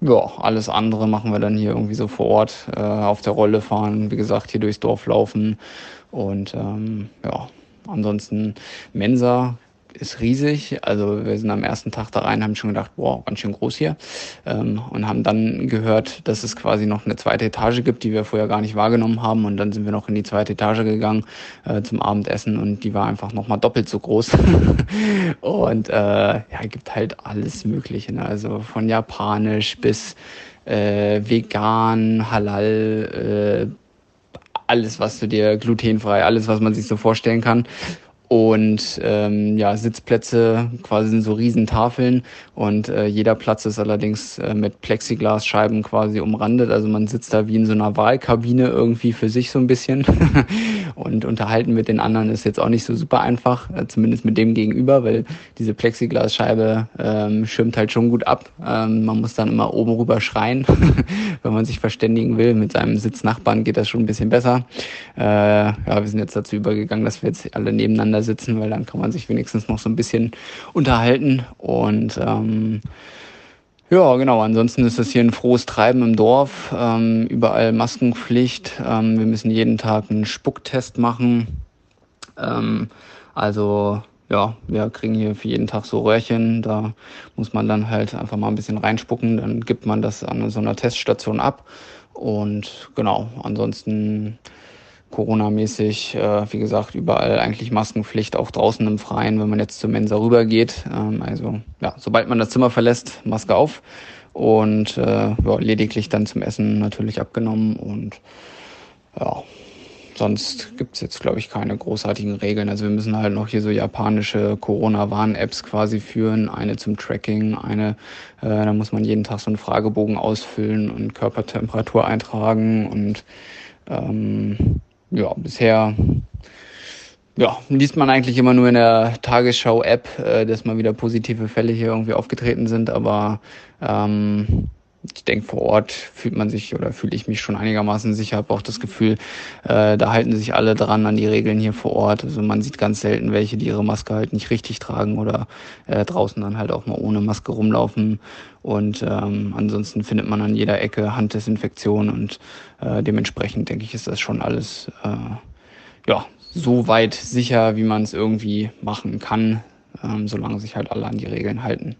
ja, alles andere machen wir dann hier irgendwie so vor Ort äh, auf der Rolle fahren, wie gesagt, hier durchs Dorf laufen und ähm, ja, ansonsten Mensa ist riesig. Also wir sind am ersten Tag da rein, haben schon gedacht, boah, ganz schön groß hier. Ähm, und haben dann gehört, dass es quasi noch eine zweite Etage gibt, die wir vorher gar nicht wahrgenommen haben. Und dann sind wir noch in die zweite Etage gegangen äh, zum Abendessen und die war einfach nochmal doppelt so groß. und äh, ja, gibt halt alles Mögliche. Ne? Also von Japanisch bis äh, vegan, halal, äh, alles, was du dir glutenfrei, alles, was man sich so vorstellen kann. Und ähm, ja, Sitzplätze quasi sind so Riesentafeln und äh, jeder Platz ist allerdings äh, mit Plexiglasscheiben quasi umrandet. Also man sitzt da wie in so einer Wahlkabine irgendwie für sich so ein bisschen. und unterhalten mit den anderen ist jetzt auch nicht so super einfach, äh, zumindest mit dem gegenüber, weil diese Plexiglasscheibe ähm, schirmt halt schon gut ab. Ähm, man muss dann immer oben rüber schreien, wenn man sich verständigen will. Mit seinem Sitznachbarn geht das schon ein bisschen besser. Äh, ja, wir sind jetzt dazu übergegangen, dass wir jetzt alle nebeneinander sitzen, weil dann kann man sich wenigstens noch so ein bisschen unterhalten. Und ähm, ja, genau. Ansonsten ist es hier ein frohes Treiben im Dorf. Ähm, überall Maskenpflicht. Ähm, wir müssen jeden Tag einen Spucktest machen. Ähm, also ja, wir kriegen hier für jeden Tag so Röhrchen. Da muss man dann halt einfach mal ein bisschen reinspucken. Dann gibt man das an so einer Teststation ab. Und genau, ansonsten Corona-mäßig, äh, wie gesagt, überall eigentlich Maskenpflicht, auch draußen im Freien, wenn man jetzt zur Mensa rübergeht. Ähm, also ja, sobald man das Zimmer verlässt, Maske auf und äh, ja, lediglich dann zum Essen natürlich abgenommen und ja, sonst gibt's jetzt, glaube ich, keine großartigen Regeln. Also wir müssen halt noch hier so japanische Corona-Warn-Apps quasi führen. Eine zum Tracking, eine, äh, da muss man jeden Tag so einen Fragebogen ausfüllen und Körpertemperatur eintragen und ähm, ja, bisher ja, liest man eigentlich immer nur in der Tagesschau-App, äh, dass mal wieder positive Fälle hier irgendwie aufgetreten sind, aber ähm, ich denke, vor Ort fühlt man sich oder fühle ich mich schon einigermaßen sicher, habe auch das Gefühl, äh, da halten sich alle dran an die Regeln hier vor Ort. Also man sieht ganz selten welche, die ihre Maske halt nicht richtig tragen oder äh, draußen dann halt auch mal ohne Maske rumlaufen. Und ähm, ansonsten findet man an jeder Ecke Handdesinfektion und äh, dementsprechend denke ich, ist das schon alles äh, ja so weit sicher, wie man es irgendwie machen kann, ähm, solange sich halt alle an die Regeln halten.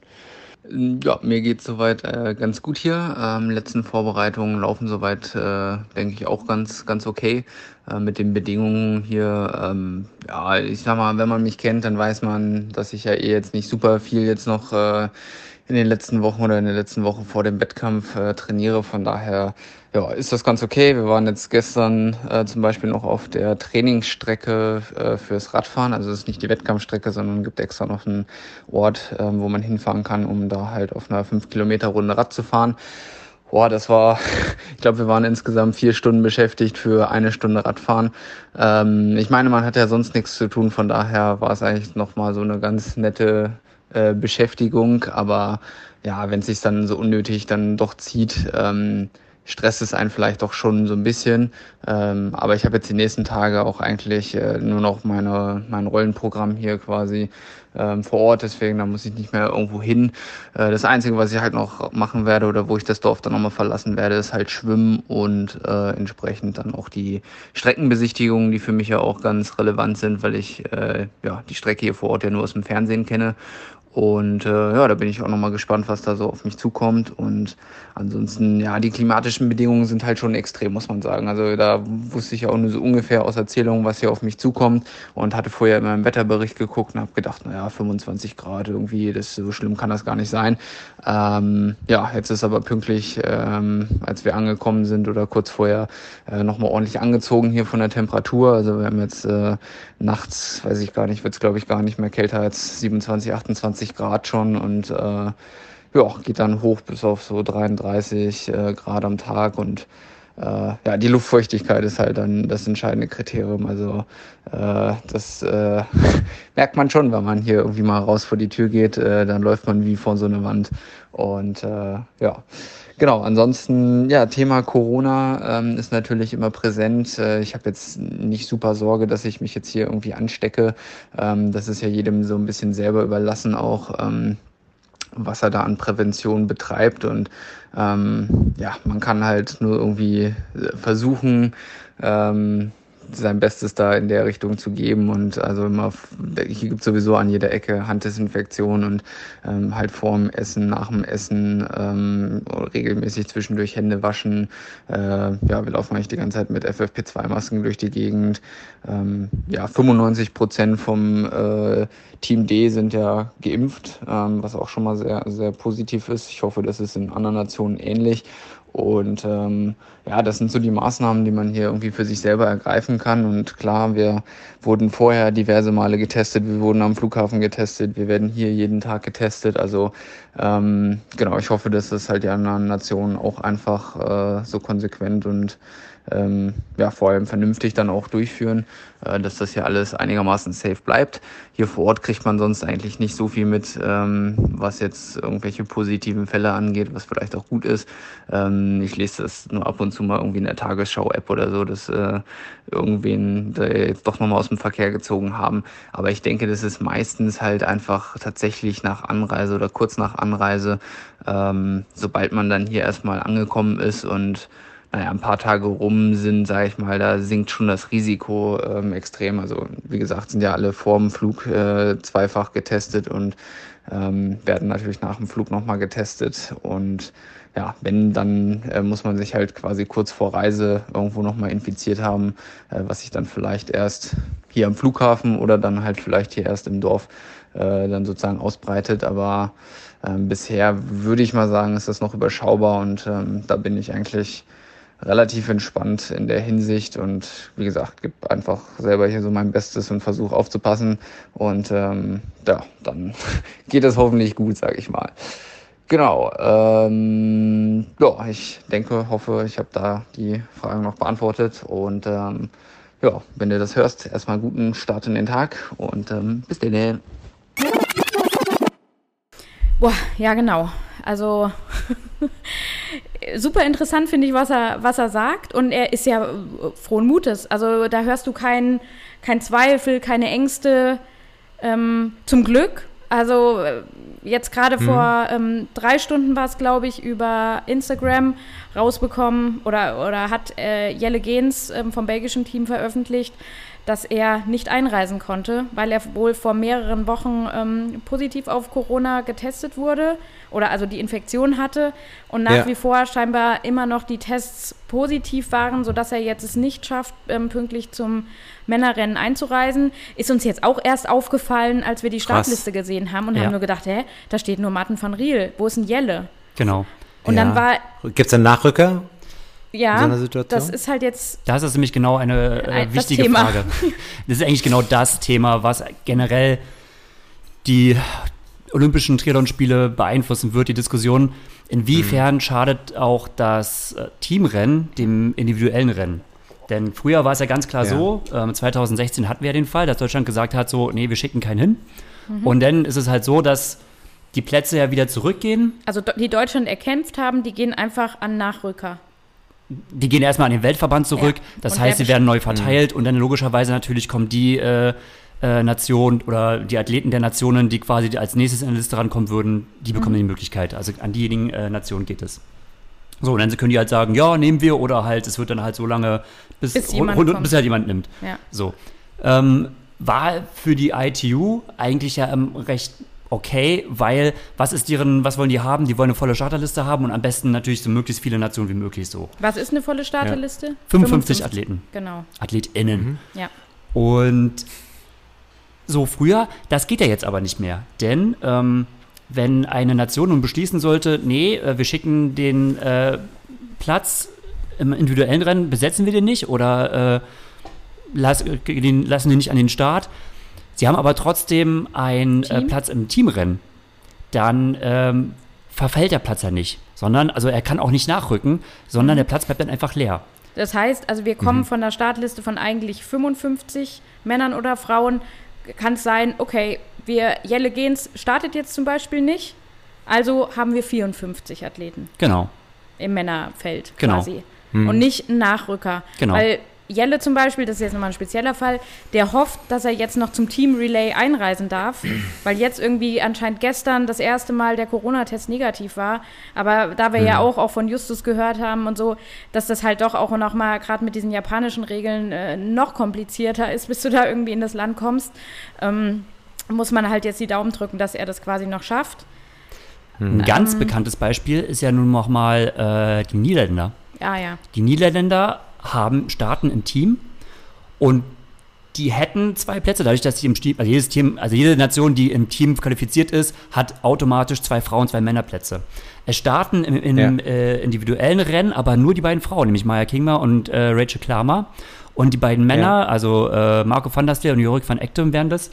Ja, mir geht's soweit äh, ganz gut hier. Ähm, letzten Vorbereitungen laufen soweit, äh, denke ich, auch ganz, ganz okay. Äh, mit den Bedingungen hier, ähm, ja, ich sag mal, wenn man mich kennt, dann weiß man, dass ich ja eh jetzt nicht super viel jetzt noch äh, in den letzten Wochen oder in der letzten Woche vor dem Wettkampf äh, trainiere. Von daher ja, ist das ganz okay. Wir waren jetzt gestern äh, zum Beispiel noch auf der Trainingsstrecke äh, fürs Radfahren. Also es ist nicht die Wettkampfstrecke, sondern gibt extra noch einen Ort, äh, wo man hinfahren kann, um da halt auf einer 5-Kilometer-Runde Rad zu fahren. Boah, das war, ich glaube, wir waren insgesamt vier Stunden beschäftigt für eine Stunde Radfahren. Ähm, ich meine, man hat ja sonst nichts zu tun, von daher war es eigentlich nochmal so eine ganz nette äh, Beschäftigung, aber ja, wenn es sich dann so unnötig dann doch zieht, ähm, stresst es einen vielleicht doch schon so ein bisschen. Ähm, aber ich habe jetzt die nächsten Tage auch eigentlich äh, nur noch meine, mein Rollenprogramm hier quasi ähm, vor Ort, deswegen da muss ich nicht mehr irgendwo hin. Äh, das Einzige, was ich halt noch machen werde oder wo ich das Dorf dann nochmal verlassen werde, ist halt Schwimmen und äh, entsprechend dann auch die Streckenbesichtigungen, die für mich ja auch ganz relevant sind, weil ich äh, ja die Strecke hier vor Ort ja nur aus dem Fernsehen kenne und äh, ja, da bin ich auch nochmal gespannt, was da so auf mich zukommt. Und ansonsten, ja, die klimatischen Bedingungen sind halt schon extrem, muss man sagen. Also da wusste ich ja auch nur so ungefähr aus Erzählungen, was hier auf mich zukommt. Und hatte vorher in meinem Wetterbericht geguckt und habe gedacht, naja, 25 Grad irgendwie, das so schlimm kann das gar nicht sein. Ähm, ja, jetzt ist aber pünktlich, ähm, als wir angekommen sind oder kurz vorher, äh, nochmal ordentlich angezogen hier von der Temperatur. Also wir haben jetzt äh, nachts, weiß ich gar nicht, wird es glaube ich gar nicht mehr kälter als 27, 28 20 Grad schon und äh, ja, geht dann hoch bis auf so 33 äh, Grad am Tag und äh, ja, die Luftfeuchtigkeit ist halt dann das entscheidende Kriterium. Also äh, das äh, merkt man schon, wenn man hier irgendwie mal raus vor die Tür geht, äh, dann läuft man wie vor so eine Wand. Und äh, ja, genau. Ansonsten, ja, Thema Corona ähm, ist natürlich immer präsent. Äh, ich habe jetzt nicht super Sorge, dass ich mich jetzt hier irgendwie anstecke. Ähm, das ist ja jedem so ein bisschen selber überlassen auch. Ähm, was er da an Prävention betreibt. Und ähm, ja, man kann halt nur irgendwie äh, versuchen, ähm, sein Bestes da in der Richtung zu geben und also immer hier gibt sowieso an jeder Ecke Handdesinfektion und ähm, halt vorm Essen, nach dem Essen ähm, regelmäßig zwischendurch Hände waschen. Äh, ja, wir laufen eigentlich die ganze Zeit mit FFP2-Masken durch die Gegend. Ähm, ja, 95 Prozent vom äh, Team D sind ja geimpft, ähm, was auch schon mal sehr, sehr positiv ist. Ich hoffe, das ist in anderen Nationen ähnlich. Und ähm, ja, das sind so die Maßnahmen, die man hier irgendwie für sich selber ergreifen kann. Und klar, wir wurden vorher diverse Male getestet, wir wurden am Flughafen getestet, wir werden hier jeden Tag getestet. Also ähm, genau, ich hoffe, dass das halt die anderen Nationen auch einfach äh, so konsequent und ähm, ja, vor allem vernünftig dann auch durchführen, äh, dass das hier alles einigermaßen safe bleibt. Hier vor Ort kriegt man sonst eigentlich nicht so viel mit, ähm, was jetzt irgendwelche positiven Fälle angeht, was vielleicht auch gut ist. Ähm, ich lese das nur ab und zu mal irgendwie in der Tagesschau-App oder so, dass äh, irgendwen da jetzt doch nochmal aus dem Verkehr gezogen haben. Aber ich denke, das ist meistens halt einfach tatsächlich nach Anreise oder kurz nach Anreise, ähm, sobald man dann hier erstmal angekommen ist und naja, ein paar Tage rum sind, sage ich mal, da sinkt schon das Risiko ähm, extrem. Also wie gesagt, sind ja alle vor dem Flug äh, zweifach getestet und ähm, werden natürlich nach dem Flug nochmal getestet. Und ja, wenn, dann äh, muss man sich halt quasi kurz vor Reise irgendwo nochmal infiziert haben, äh, was sich dann vielleicht erst hier am Flughafen oder dann halt vielleicht hier erst im Dorf äh, dann sozusagen ausbreitet. Aber ähm, bisher würde ich mal sagen, ist das noch überschaubar und ähm, da bin ich eigentlich relativ entspannt in der Hinsicht und wie gesagt, gebe einfach selber hier so mein Bestes und versuche aufzupassen und ähm, ja, dann geht es hoffentlich gut, sage ich mal. Genau, ähm, ja, ich denke, hoffe, ich habe da die Fragen noch beantwortet und ähm, ja, wenn du das hörst, erstmal guten Start in den Tag und ähm, bis dann. Boah, ja genau. Also super interessant finde ich, was er, was er sagt. Und er ist ja frohen Mutes. Also da hörst du keinen kein Zweifel, keine Ängste. Ähm, zum Glück. Also äh, jetzt gerade mhm. vor ähm, drei Stunden war es, glaube ich, über Instagram rausbekommen oder, oder hat äh, Jelle Gens ähm, vom belgischen Team veröffentlicht, dass er nicht einreisen konnte, weil er wohl vor mehreren Wochen ähm, positiv auf Corona getestet wurde oder also die Infektion hatte und nach ja. wie vor scheinbar immer noch die Tests positiv waren, sodass er jetzt es nicht schafft, ähm, pünktlich zum Männerrennen einzureisen. Ist uns jetzt auch erst aufgefallen, als wir die Startliste Krass. gesehen haben und ja. haben nur gedacht, hä, da steht nur Martin van Riel, wo ist ein Jelle? Genau. Und ja. dann war. Gibt es einen Nachrücker? Ja, so das ist halt jetzt. Das ist nämlich genau eine äh, wichtige Frage. Das ist eigentlich genau das Thema, was generell die Olympischen Triathlon-Spiele beeinflussen wird, die Diskussion. Inwiefern mhm. schadet auch das äh, Teamrennen dem individuellen Rennen? Denn früher war es ja ganz klar ja. so, ähm, 2016 hatten wir ja den Fall, dass Deutschland gesagt hat, so, nee, wir schicken keinen hin. Mhm. Und dann ist es halt so, dass die Plätze ja wieder zurückgehen. Also die Deutschland erkämpft haben, die gehen einfach an Nachrücker. Die gehen erstmal an den Weltverband zurück. Ja. Das und heißt, sie werden neu verteilt mhm. und dann logischerweise natürlich kommen die äh, äh, Nationen oder die Athleten der Nationen, die quasi als nächstes in der Liste rankommen würden, die bekommen mhm. die Möglichkeit. Also an diejenigen äh, Nationen geht es. So, und dann können die halt sagen, ja, nehmen wir, oder halt, es wird dann halt so lange, bis, bis, jemand, bis halt jemand nimmt. Ja. So. Ähm, war für die ITU eigentlich ja ähm, recht okay, weil was ist deren, was wollen die haben? Die wollen eine volle Starterliste haben und am besten natürlich so möglichst viele Nationen wie möglich so. Was ist eine volle Starterliste? Ja. 55, 55, Athleten. Genau. AthletInnen. Mhm. Ja. Und so früher, das geht ja jetzt aber nicht mehr. Denn ähm, wenn eine Nation nun beschließen sollte, nee, äh, wir schicken den äh, Platz im individuellen Rennen, besetzen wir den nicht oder äh, las, den, lassen den nicht an den Start, sie haben aber trotzdem einen äh, Platz im Teamrennen, dann ähm, verfällt der Platz ja nicht, sondern, also er kann auch nicht nachrücken, sondern der Platz bleibt dann einfach leer. Das heißt, also wir kommen mhm. von der Startliste von eigentlich 55 Männern oder Frauen kann es sein, okay, wir, Jelle Gens startet jetzt zum Beispiel nicht, also haben wir 54 Athleten. Genau. Im Männerfeld genau. quasi. Hm. Und nicht ein Nachrücker. Genau. Weil Jelle zum Beispiel, das ist jetzt nochmal ein spezieller Fall, der hofft, dass er jetzt noch zum Team Relay einreisen darf, weil jetzt irgendwie anscheinend gestern das erste Mal der Corona-Test negativ war. Aber da wir mhm. ja auch, auch von Justus gehört haben und so, dass das halt doch auch nochmal gerade mit diesen japanischen Regeln äh, noch komplizierter ist, bis du da irgendwie in das Land kommst, ähm, muss man halt jetzt die Daumen drücken, dass er das quasi noch schafft. Ein ganz ähm, bekanntes Beispiel ist ja nun nochmal äh, die Niederländer. Ja, ja. Die Niederländer haben starten im Team und die hätten zwei Plätze, dadurch, dass sie im Team, also jedes Team, also jede Nation, die im Team qualifiziert ist, hat automatisch zwei Frauen, zwei Männerplätze. Es starten im, im ja. äh, individuellen Rennen aber nur die beiden Frauen, nämlich Maya Kingma und äh, Rachel Klammer. Und die beiden Männer, ja. also äh, Marco van der Stel und Jorik van Ektem wären das,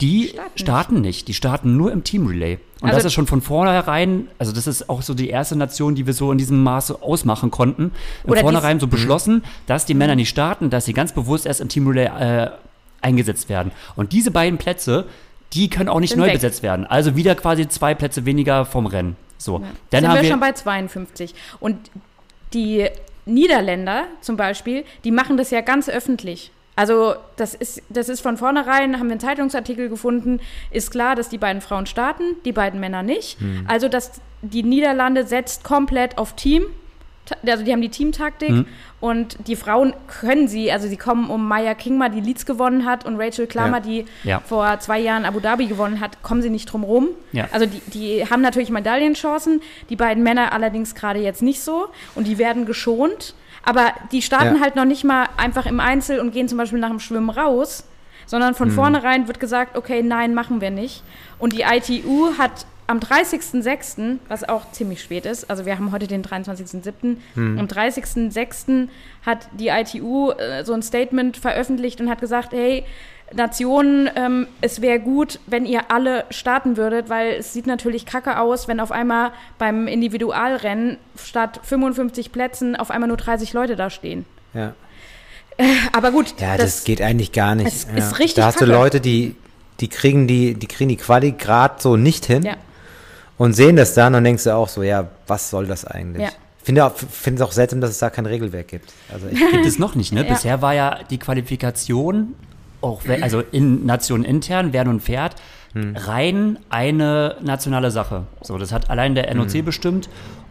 die starten, starten nicht. Die starten nur im Team Relay. Und also das ist schon von vornherein, also das ist auch so die erste Nation, die wir so in diesem Maße ausmachen konnten. Von vornherein so mhm. beschlossen, dass die Männer nicht starten, dass sie ganz bewusst erst im Team Relay äh, eingesetzt werden. Und diese beiden Plätze, die können auch nicht neu weg. besetzt werden. Also wieder quasi zwei Plätze weniger vom Rennen. So. Ja. Dann Sind haben wir, wir schon bei 52. Und die Niederländer zum Beispiel, die machen das ja ganz öffentlich. Also das ist, das ist von vornherein, haben wir einen Zeitungsartikel gefunden, ist klar, dass die beiden Frauen starten, die beiden Männer nicht. Hm. Also dass die Niederlande setzt komplett auf Team. Also die haben die Teamtaktik hm. und die Frauen können sie, also sie kommen um Maya Kingma, die Leeds gewonnen hat und Rachel Klammer, ja. die ja. vor zwei Jahren Abu Dhabi gewonnen hat, kommen sie nicht drum rum. Ja. Also die, die haben natürlich Medaillenchancen, die beiden Männer allerdings gerade jetzt nicht so und die werden geschont. Aber die starten ja. halt noch nicht mal einfach im Einzel und gehen zum Beispiel nach dem Schwimmen raus, sondern von mhm. vornherein wird gesagt, okay, nein, machen wir nicht. Und die ITU hat am 30.06., was auch ziemlich spät ist, also wir haben heute den 23.07., mhm. am 30.06. hat die ITU äh, so ein Statement veröffentlicht und hat gesagt, hey, Nationen, ähm, es wäre gut, wenn ihr alle starten würdet, weil es sieht natürlich kacke aus, wenn auf einmal beim Individualrennen statt 55 Plätzen auf einmal nur 30 Leute da stehen. Ja. Äh, aber gut. Ja, das, das, geht eigentlich gar nicht. Es ja. ist richtig Da hast kacke. du Leute, die, die kriegen die, die kriegen die Quali gerade so nicht hin ja. Und sehen das dann und denkst du auch so, ja, was soll das eigentlich? Ja. Finde finde es auch seltsam, dass es da kein Regelwerk gibt. Also gibt es noch nicht, ne? Ja. Bisher war ja die Qualifikation auch also in Nationen intern, wer nun fährt, hm. rein eine nationale Sache. So, das hat allein der NOC hm. bestimmt.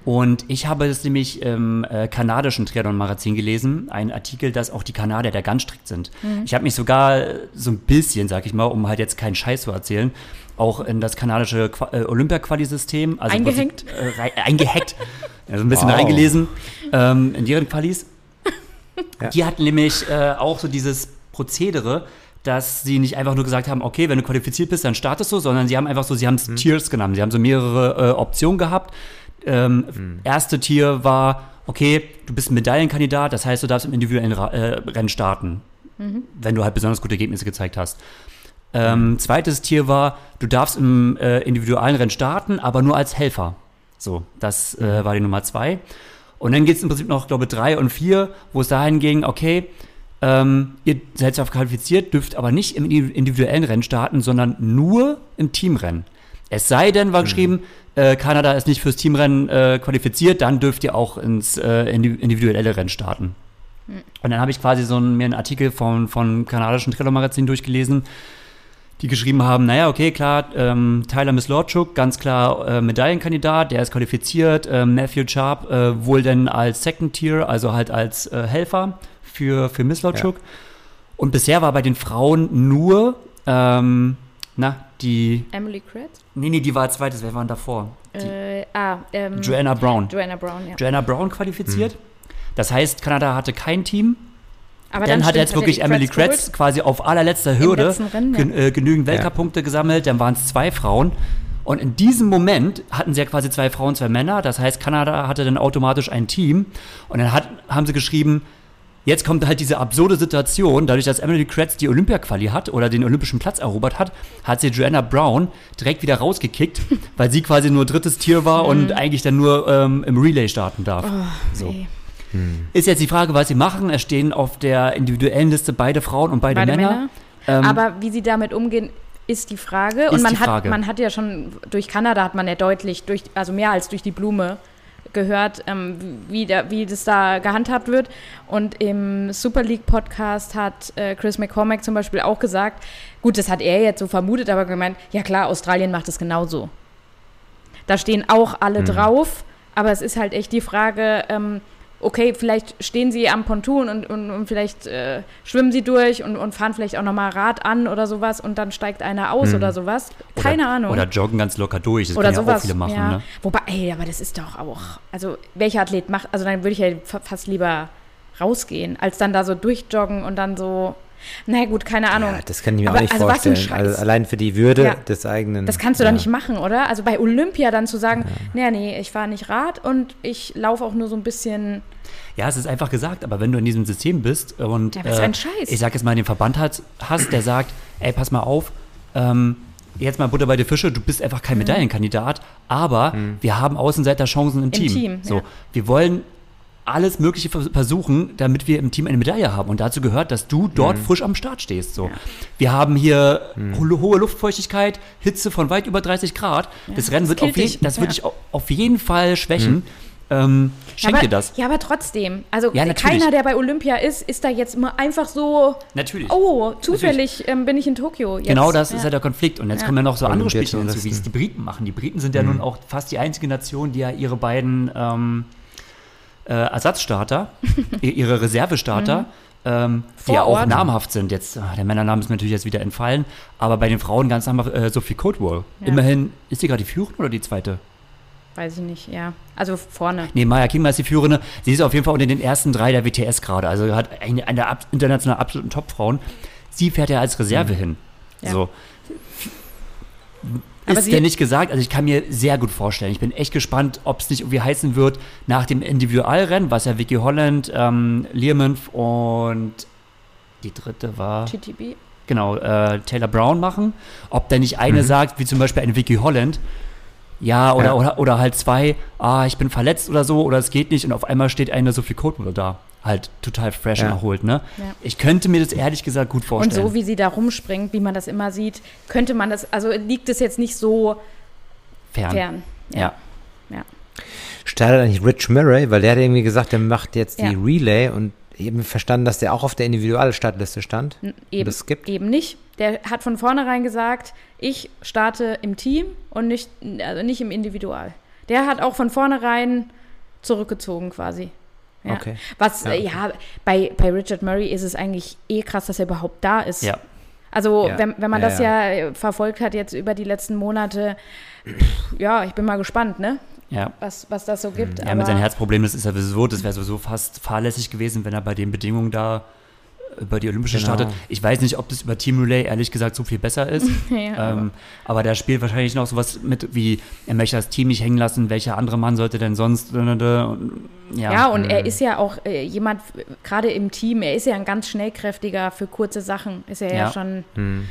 Und ich habe es nämlich im äh, kanadischen Triathlon-Magazin gelesen, ein Artikel, dass auch die Kanadier da ganz strikt sind. Mhm. Ich habe mich sogar so ein bisschen, sag ich mal, um halt jetzt keinen Scheiß zu erzählen, auch in das kanadische äh, Olympia-Quali-System, also eingehängt, äh, eingehackt, also ein bisschen wow. reingelesen ähm, in deren Qualis. Ja. Die hatten nämlich äh, auch so dieses Prozedere, dass sie nicht einfach nur gesagt haben, okay, wenn du qualifiziert bist, dann startest du, sondern sie haben einfach so, sie haben es mhm. Tiers genannt. Sie haben so mehrere äh, Optionen gehabt. Ähm, mhm. Erste Tier war, okay, du bist ein Medaillenkandidat, das heißt, du darfst im individuellen Ra äh, Rennen starten, mhm. wenn du halt besonders gute Ergebnisse gezeigt hast. Ähm, zweites Tier war, du darfst im äh, individuellen Rennen starten, aber nur als Helfer. So, das äh, mhm. war die Nummer zwei. Und dann geht es im Prinzip noch, glaube ich, drei und vier, wo es dahin ging, okay, ähm, ihr seid zwar qualifiziert, dürft aber nicht im individuellen Rennen starten, sondern nur im Teamrennen. Es sei denn, war mhm. geschrieben, äh, Kanada ist nicht fürs Teamrennen äh, qualifiziert, dann dürft ihr auch ins äh, individuelle Rennen starten. Mhm. Und dann habe ich quasi so einen, mir einen Artikel von, von kanadischen Trailer-Magazin durchgelesen, die geschrieben haben, naja, okay, klar, ähm, Tyler Mislorchuk, ganz klar äh, Medaillenkandidat, der ist qualifiziert, äh, Matthew Sharp äh, wohl denn als Second Tier, also halt als äh, Helfer für, für Mislorchuk. Ja. Und bisher war bei den Frauen nur, ähm, na, die. Emily Kretz? Nee, nee, die war als zweites. Wer war denn davor? Äh, ah, ähm, Joanna Brown. Joanna Brown, ja. Joanna Brown qualifiziert. Hm. Das heißt, Kanada hatte kein Team. Aber dann, dann hat jetzt wirklich Emily Kretz quasi auf allerletzter Hürde gen äh, genügend Weltcup-Punkte ja. gesammelt. Dann waren es zwei Frauen. Und in diesem Moment hatten sie ja quasi zwei Frauen, zwei Männer. Das heißt, Kanada hatte dann automatisch ein Team. Und dann hat, haben sie geschrieben, Jetzt kommt halt diese absurde Situation, dadurch, dass Emily Kretz die Olympia-Quali hat oder den olympischen Platz erobert hat, hat sie Joanna Brown direkt wieder rausgekickt, weil sie quasi nur drittes Tier war mhm. und eigentlich dann nur ähm, im Relay starten darf. Oh, so. Hm. Ist jetzt die Frage, was sie machen. Es stehen auf der individuellen Liste beide Frauen und beide, beide Männer. Männer. Ähm, Aber wie sie damit umgehen, ist die Frage. Und man hat, Frage. man hat ja schon durch Kanada hat man ja deutlich, durch, also mehr als durch die Blume gehört, ähm, wie, da, wie das da gehandhabt wird. Und im Super League Podcast hat äh, Chris McCormack zum Beispiel auch gesagt, gut, das hat er jetzt so vermutet, aber gemeint, ja klar, Australien macht es genauso. Da stehen auch alle mhm. drauf, aber es ist halt echt die Frage, ähm, okay, vielleicht stehen sie am Ponton und, und, und vielleicht äh, schwimmen sie durch und, und fahren vielleicht auch nochmal Rad an oder sowas und dann steigt einer aus hm. oder sowas. Keine oder, Ahnung. Oder joggen ganz locker durch. Das oder können sowas, ja auch viele machen. Ja. Ne? Wobei, ey, aber das ist doch auch, also welcher Athlet macht, also dann würde ich ja fast lieber rausgehen, als dann da so durchjoggen und dann so na gut, keine Ahnung. Ja, das kann ich mir aber, auch nicht also vorstellen. Also allein für die Würde ja. des eigenen. Das kannst du ja. doch nicht machen, oder? Also bei Olympia dann zu sagen, ja. nee, nee, ich fahre nicht Rad und ich laufe auch nur so ein bisschen. Ja, es ist einfach gesagt, aber wenn du in diesem System bist und ja, was äh, ein Scheiß. ich sag jetzt mal, den Verband hat, hast, der sagt, ey, pass mal auf, ähm, jetzt mal Butter bei der Fische, du bist einfach kein mhm. Medaillenkandidat, aber mhm. wir haben Außenseiterchancen im, Im Team. Team so, wir wollen alles Mögliche versuchen, damit wir im Team eine Medaille haben. Und dazu gehört, dass du dort mhm. frisch am Start stehst. So. Ja. Wir haben hier mhm. hohe Luftfeuchtigkeit, Hitze von weit über 30 Grad. Ja, das Rennen wird auf, je, das ja. dich auf jeden Fall schwächen. Mhm. Ähm, schenk aber, dir das. Ja, aber trotzdem. Also ja, keiner, der bei Olympia ist, ist da jetzt immer einfach so. Natürlich. Oh, zufällig ähm, bin ich in Tokio. Jetzt. Genau, das ja. ist ja der Konflikt. Und jetzt kommen ja noch so andere Spielchen hinzu, wie es die Briten machen. Die Briten sind ja mhm. nun auch fast die einzige Nation, die ja ihre beiden ähm, äh, Ersatzstarter, ihre Reservestarter, mhm. ähm, die ja auch namhaft sind. Jetzt, ach, der Männername ist mir natürlich jetzt wieder entfallen, aber bei den Frauen ganz einfach äh, Sophie Coldwell. Ja. Immerhin, ist sie gerade die Führende oder die zweite? Weiß ich nicht, ja. Also vorne. Nee, Maya Kingma ist die Führende. Sie ist auf jeden Fall unter den ersten drei der WTS gerade. Also hat eine, eine der international absoluten Top-Frauen. Sie fährt ja als Reserve mhm. hin. Ja. So. Aber ist ja nicht gesagt. Also ich kann mir sehr gut vorstellen. Ich bin echt gespannt, ob es nicht irgendwie heißen wird nach dem Individualrennen, was ja Vicky Holland, ähm, Learmonth und die dritte war TTB. Genau, äh, Taylor Brown machen. Ob da nicht eine mhm. sagt, wie zum Beispiel eine Vicky Holland, ja, oder, ja. oder, oder halt zwei, ah, ich bin verletzt oder so, oder es geht nicht und auf einmal steht eine Sophie Coldwell da halt total fresh ja. erholt. Ne? Ja. Ich könnte mir das ehrlich gesagt gut vorstellen. Und so wie sie da rumspringt, wie man das immer sieht, könnte man das, also liegt es jetzt nicht so fern. fern. Ja. ja. Startet eigentlich Rich Murray, weil der hat irgendwie gesagt, der macht jetzt die Relay und eben verstanden, dass der auch auf der Individualstartliste stand. Eben, das gibt. eben nicht. Der hat von vornherein gesagt, ich starte im Team und nicht, also nicht im Individual. Der hat auch von vornherein zurückgezogen quasi. Ja. Okay. Was, ja, okay. ja, bei, bei Richard Murray ist es eigentlich eh krass, dass er überhaupt da ist. Ja. Also, ja. Wenn, wenn man das ja, verfolgt hat jetzt über die letzten Monate, pff, ja, ich bin mal gespannt, ne? Ja. Was, was das so gibt. Ja, mit seinem Herzproblem, das ist ja sowieso, das wäre sowieso fast fahrlässig gewesen, wenn er bei den Bedingungen da über die Olympische genau. startet. Ich weiß nicht, ob das über Team Relay ehrlich gesagt so viel besser ist. ja, ähm, aber da spielt wahrscheinlich noch sowas mit, wie er möchte das Team nicht hängen lassen, welcher andere Mann sollte denn sonst. Ja, ja und er ist ja auch äh, jemand, gerade im Team, er ist ja ein ganz schnellkräftiger für kurze Sachen. Ist er ja, ja schon. Mhm.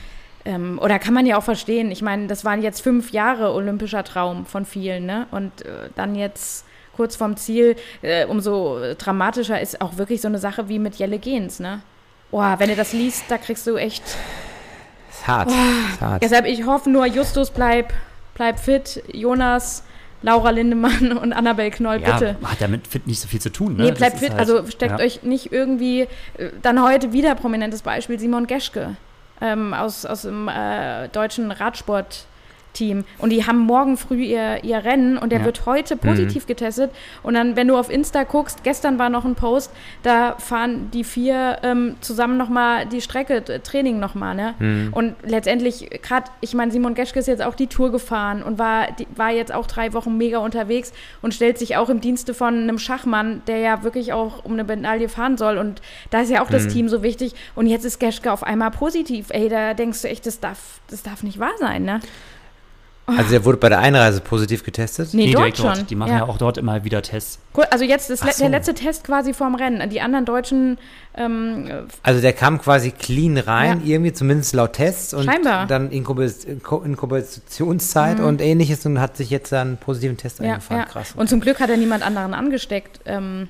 Ähm, oder kann man ja auch verstehen. Ich meine, das waren jetzt fünf Jahre olympischer Traum von vielen, ne? Und äh, dann jetzt kurz vorm Ziel, äh, umso dramatischer ist auch wirklich so eine Sache wie mit Jelle Gens, ne? Oh, wenn du das liest, da kriegst du echt. Ist hart. Oh, ist hart. Deshalb, ich hoffe nur, Justus bleib, bleib fit, Jonas, Laura Lindemann und Annabel Knoll, ja, bitte. hat damit fit nicht so viel zu tun. Ne? Nee, bleibt fit. ist also halt- steckt ja. euch nicht irgendwie. äh, Dann heute wieder prominentes Beispiel: Simon Geschke ähm, aus, aus dem äh, deutschen Radsportteam. Und die haben morgen früh ihr, ihr Rennen und der Ja. wird heute positiv getestet. Und dann, wenn du auf Insta guckst, gestern war noch ein Post, da fahren die vier ähm, zusammen nochmal die Strecke, äh, Training nochmal. Ne? Mhm. Und letztendlich, gerade, ich meine, Simon Geschke ist jetzt auch die Tour gefahren und war, die, war jetzt auch drei Wochen mega unterwegs und stellt sich auch im Dienste von einem Schachmann, der ja wirklich auch um eine Medaille fahren soll. Und da ist ja auch Mhm. das Team so wichtig. Und jetzt ist Geschke auf einmal positiv. Ey, da denkst du echt, das darf, das darf nicht wahr sein, ne? Also der wurde bei der Einreise positiv getestet? Nee, Nee, dort direkt schon. dort. Die machen ja. auch dort immer wieder Tests. Gut, also jetzt ist so. der letzte Test quasi vorm Rennen. Die anderen Deutschen ähm, Also der kam quasi clean rein, Ja. irgendwie zumindest laut Tests und Scheinbar. dann Inkubationszeit und ähnliches und hat sich jetzt dann einen positiven Test ja, eingefahren. ja. Krass. Und zum Glück hat er niemand anderen angesteckt. Ähm,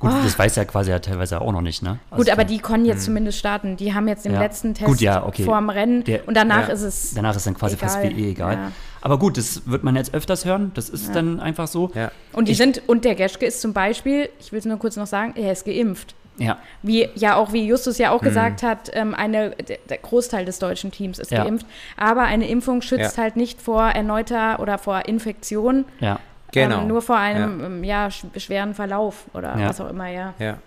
Gut, Oh. das weiß ja quasi ja teilweise auch noch nicht, ne? Also Gut, aber die konnten jetzt zumindest starten. Die haben jetzt den Ja. letzten Test Gut, ja, okay. vor dem Rennen Der- und danach ja. ist es. Danach ist dann quasi fast wie eh egal. Ja. Aber gut, das wird man jetzt öfters hören. Das ist dann einfach so. Ja. Und die Ich- sind, und der Geschke ist zum Beispiel, ich will es nur kurz noch sagen, er ist geimpft. Ja. Wie ja auch, wie Justus ja Mhm. auch gesagt hat, ähm, eine, der, der Großteil des deutschen Teams ist Ja. geimpft. Aber eine Impfung schützt Ja. halt nicht vor erneuter oder vor Infektion. Ja. Genau. Ähm, nur vor einem ähm, ja. sch schweren Verlauf oder Ja. was auch immer, ja. Ja.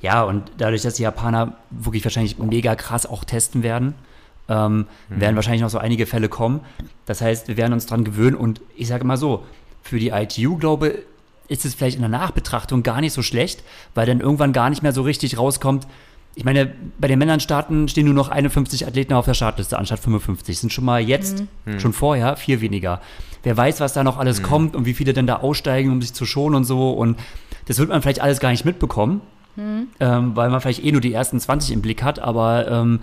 Ja, und dadurch, dass die Japaner wirklich wahrscheinlich mega krass auch testen werden, ähm, werden wahrscheinlich noch so einige Fälle kommen. Das heißt, wir werden uns dran gewöhnen und ich sage mal so, für die ITU, glaube ist es vielleicht in der Nachbetrachtung gar nicht so schlecht, weil dann irgendwann gar nicht mehr so richtig rauskommt. Ich meine, bei den Männern starten stehen nur noch 51 Athleten auf der Startliste anstatt 55. Sind schon mal jetzt, schon vorher, vier weniger. Wer weiß, was da noch alles kommt und wie viele denn da aussteigen, um sich zu schonen und so. Und das wird man vielleicht alles gar nicht mitbekommen ähm, weil man vielleicht eh nur die ersten 20 im Blick hat, aber ähm,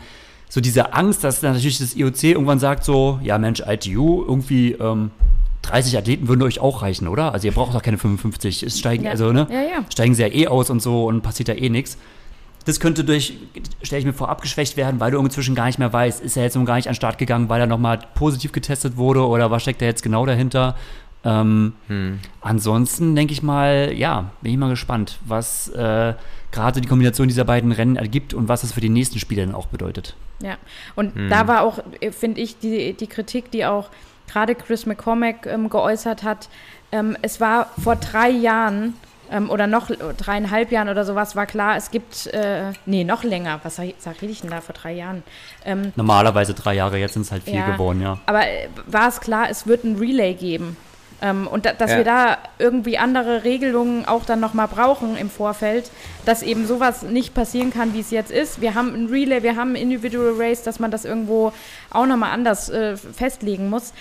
so diese Angst, dass dann natürlich das IOC irgendwann sagt so, ja Mensch, ITU, irgendwie ähm, 30 Athleten würden euch auch reichen, oder? Also ihr braucht doch keine 55, es steigen, Ja. also ne, Ja, ja. steigen sie ja eh aus und so und passiert da eh nichts. Das könnte durch, stelle ich mir vor, abgeschwächt werden, weil du inzwischen gar nicht mehr weißt, ist er jetzt nun gar nicht an den Start gegangen, weil er nochmal positiv getestet wurde oder was steckt da jetzt genau dahinter? Ähm, Ansonsten denke ich mal, ja, bin ich mal gespannt, was äh, gerade die Kombination dieser beiden Rennen ergibt und was das für die nächsten Spiele dann auch bedeutet. Ja, und da war auch, finde ich, die, die Kritik, die auch gerade Chris McCormack ähm, geäußert hat. Ähm, es war vor drei Jahren ähm, oder noch dreieinhalb Jahren oder sowas, war klar, es gibt, äh, nee, noch länger, was sag, sag rede ich denn da vor drei Jahren? Ähm, Normalerweise drei Jahre, jetzt sind es halt vier Ja. geworden, ja. aber äh, war es klar, es wird ein Relay geben. Ähm, und da, dass Ja. wir da irgendwie andere Regelungen auch dann nochmal brauchen im Vorfeld, dass eben sowas nicht passieren kann, wie es jetzt ist. Wir haben ein Relay, wir haben ein Individual Race, dass man das irgendwo auch nochmal anders äh, festlegen muss.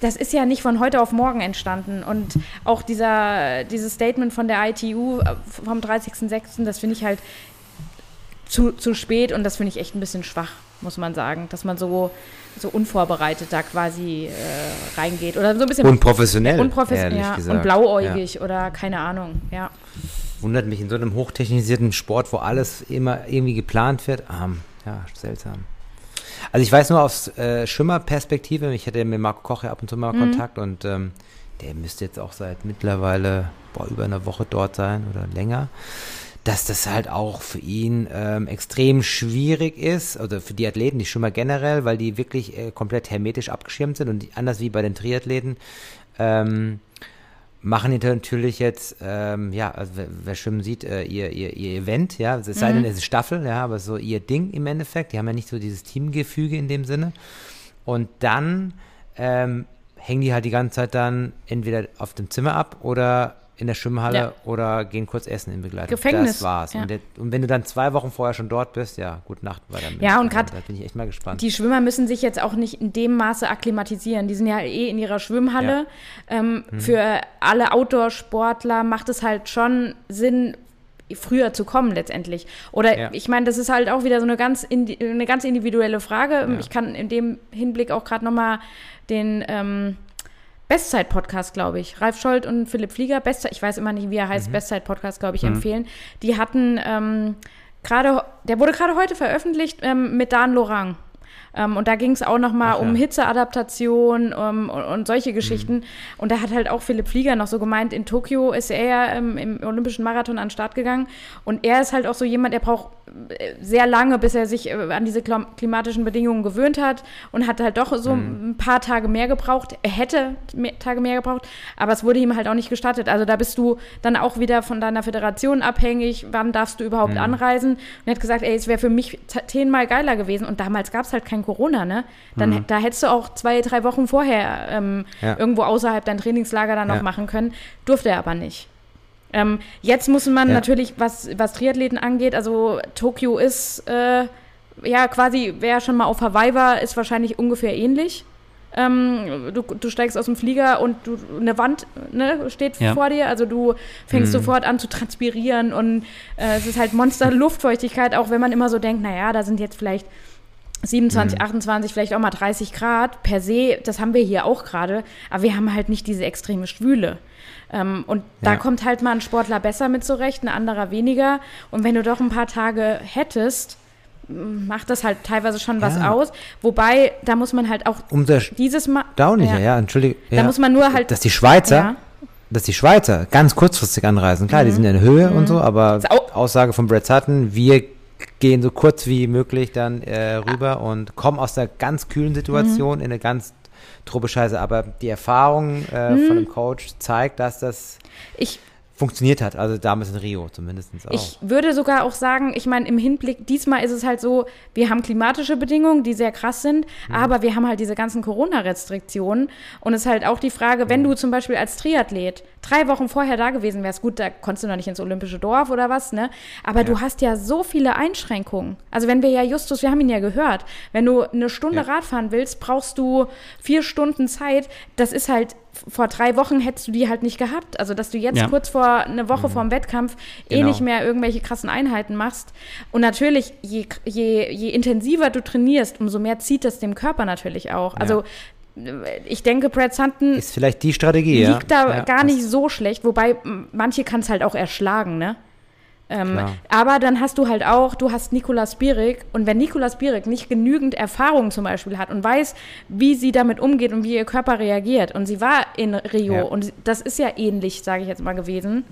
Das ist ja nicht von heute auf morgen entstanden. Und auch dieser, dieses Statement von der ITU äh, vom 30.06., das finde ich halt zu, zu spät und das finde ich echt ein bisschen schwach, muss man sagen, dass man so, so unvorbereitet da quasi äh, reingeht oder so ein bisschen Unprofessionell, unprofessionell ja, gesagt. und blauäugig oder keine Ahnung, ja. Ja. Wundert mich in so einem hochtechnisierten Sport, wo alles immer irgendwie geplant wird. Ähm, ja, seltsam. Also ich weiß nur aus äh, Schwimmerperspektive, ich hatte mit Marco Koch ja ab und zu mal Mhm. Kontakt und ähm, der müsste jetzt auch seit mittlerweile boah, über einer Woche dort sein oder länger, dass das halt auch für ihn ähm, extrem schwierig ist, oder für die Athleten, die Schwimmer generell, weil die wirklich äh, komplett hermetisch abgeschirmt sind und die, anders wie bei den Triathleten, ähm, machen die natürlich jetzt, ähm, ja, also wer, wer schwimmen sieht, äh, ihr, ihr, ihr Event, ja, es sei denn, es ist Staffel, ja, aber so ihr Ding im Endeffekt, die haben ja nicht so dieses Teamgefüge in dem Sinne. Und dann ähm, hängen die halt die ganze Zeit dann entweder auf dem Zimmer ab oder in der Schwimmhalle Ja. oder gehen kurz essen in Begleitung. Gefängnis, Das war's. ja. Und, der, und wenn du dann zwei Wochen vorher schon dort bist, ja, gute Nacht weiter. Ja, und grad Da bin ich echt mal gespannt. Die Schwimmer müssen sich jetzt auch nicht in dem Maße akklimatisieren. Die sind ja eh in ihrer Schwimmhalle. Ähm, Für alle Outdoor-Sportler macht es halt schon Sinn, früher zu kommen letztendlich. Oder Ja. ich meine, das ist halt auch wieder so eine ganz, eine ganz individuelle Frage. Ja. Ich kann in dem Hinblick auch gerade nochmal den ähm, Bestzeit-Podcast, glaube ich. Ralf Scholz und Philipp Flieger, Bestzeit, ich weiß immer nicht, wie er heißt, Bestzeit-Podcast, glaube ich, empfehlen. Die hatten ähm, gerade, der wurde gerade heute veröffentlicht ähm, mit Dan Lorang. Ähm, und da ging es auch nochmal um ja. Hitzeadaptation um, und, und, solche Geschichten. Mhm. Und da hat halt auch Philipp Flieger noch so gemeint, in Tokio ist er ja ähm, im Olympischen Marathon an den Start gegangen. Und er ist halt auch so jemand, der braucht äh, sehr lange, bis er sich äh, an diese klimatischen Bedingungen gewöhnt hat und hat halt doch so mhm. ein paar Tage mehr gebraucht. Er hätte mehr, Tage mehr gebraucht, aber es wurde ihm halt auch nicht gestattet. Also da bist du dann auch wieder von deiner Föderation abhängig, wann darfst du überhaupt mhm. anreisen. Und er hat gesagt, ey, es wäre für mich zehnmal geiler gewesen. Und damals gab es halt kein Corona, ne? Dann, mhm. Da hättest du auch zwei, drei Wochen vorher ähm, ja. irgendwo außerhalb dein Trainingslager dann noch ja. machen können. Durfte er aber nicht. Ähm, jetzt muss man ja. natürlich, was, was Triathleten angeht, also Tokio ist, äh, ja, quasi, wer schon mal auf Hawaii war, ist wahrscheinlich ungefähr ähnlich. Ähm, du, du, steigst aus dem Flieger und du, eine Wand ne, steht ja. vor dir, also du fängst mhm. sofort an zu transpirieren und äh, es ist halt Monster Luftfeuchtigkeit, auch wenn man immer so denkt, naja, da sind jetzt vielleicht 27, mhm. 28, vielleicht auch mal 30 Grad. Per se, das haben wir hier auch gerade, aber wir haben halt nicht diese extreme Schwüle. Ähm, und ja. da kommt halt mal ein Sportler besser mit zurecht, ein anderer weniger. Und wenn du doch ein paar Tage hättest, macht das halt teilweise schon was ja. aus. Wobei, da muss man halt auch Umso dieses Mal. Dauerlicher, ja, ja entschuldige. Da muss man nur halt. Dass die Schweizer, dass die Schweizer ganz kurzfristig anreisen. Klar, mhm. die sind in Höhe mhm. und so, aber Aussage von Brett Sutton, wir gehen so kurz wie möglich dann äh, rüber und kommen aus der ganz kühlen Situation mhm. in eine ganz Truppe Scheiße. Aber die Erfahrung äh, mhm. von dem Coach zeigt, dass das ich, funktioniert hat. Also damals in Rio zumindest auch. Ich würde sogar auch sagen, ich meine, im Hinblick, diesmal ist es halt so, wir haben klimatische Bedingungen, die sehr krass sind, mhm. aber wir haben halt diese ganzen Corona-Restriktionen. Und es ist halt auch die Frage, wenn mhm. du zum Beispiel als Triathlet drei Wochen vorher da gewesen wärst, gut, da konntest du noch nicht ins Olympische Dorf oder was, ne? Aber ja. du hast ja so viele Einschränkungen. Also wenn wir ja Justus, wir haben ihn ja gehört, wenn du eine Stunde ja. Radfahren willst, brauchst du vier Stunden Zeit. Das ist halt vor drei Wochen hättest du die halt nicht gehabt. Also, dass du jetzt ja. kurz vor, eine Woche mhm. vor dem Wettkampf eh genau. eh nicht mehr irgendwelche krassen Einheiten machst. Und natürlich, je, je, je intensiver du trainierst, umso mehr zieht das dem Körper natürlich auch. Ja. Also, ich denke, Brad Sutton ist vielleicht die Strategie, liegt ja. da ja, gar nicht so schlecht, wobei manche kann es halt auch erschlagen, ne? Ähm, aber dann hast du halt auch, du hast Nikolaus Bierig und wenn Nikolaus Bierig nicht genügend Erfahrung zum Beispiel hat und weiß, wie sie damit umgeht und wie ihr Körper reagiert und sie war in Rio ja. und das ist ja ähnlich, sage ich jetzt mal gewesen,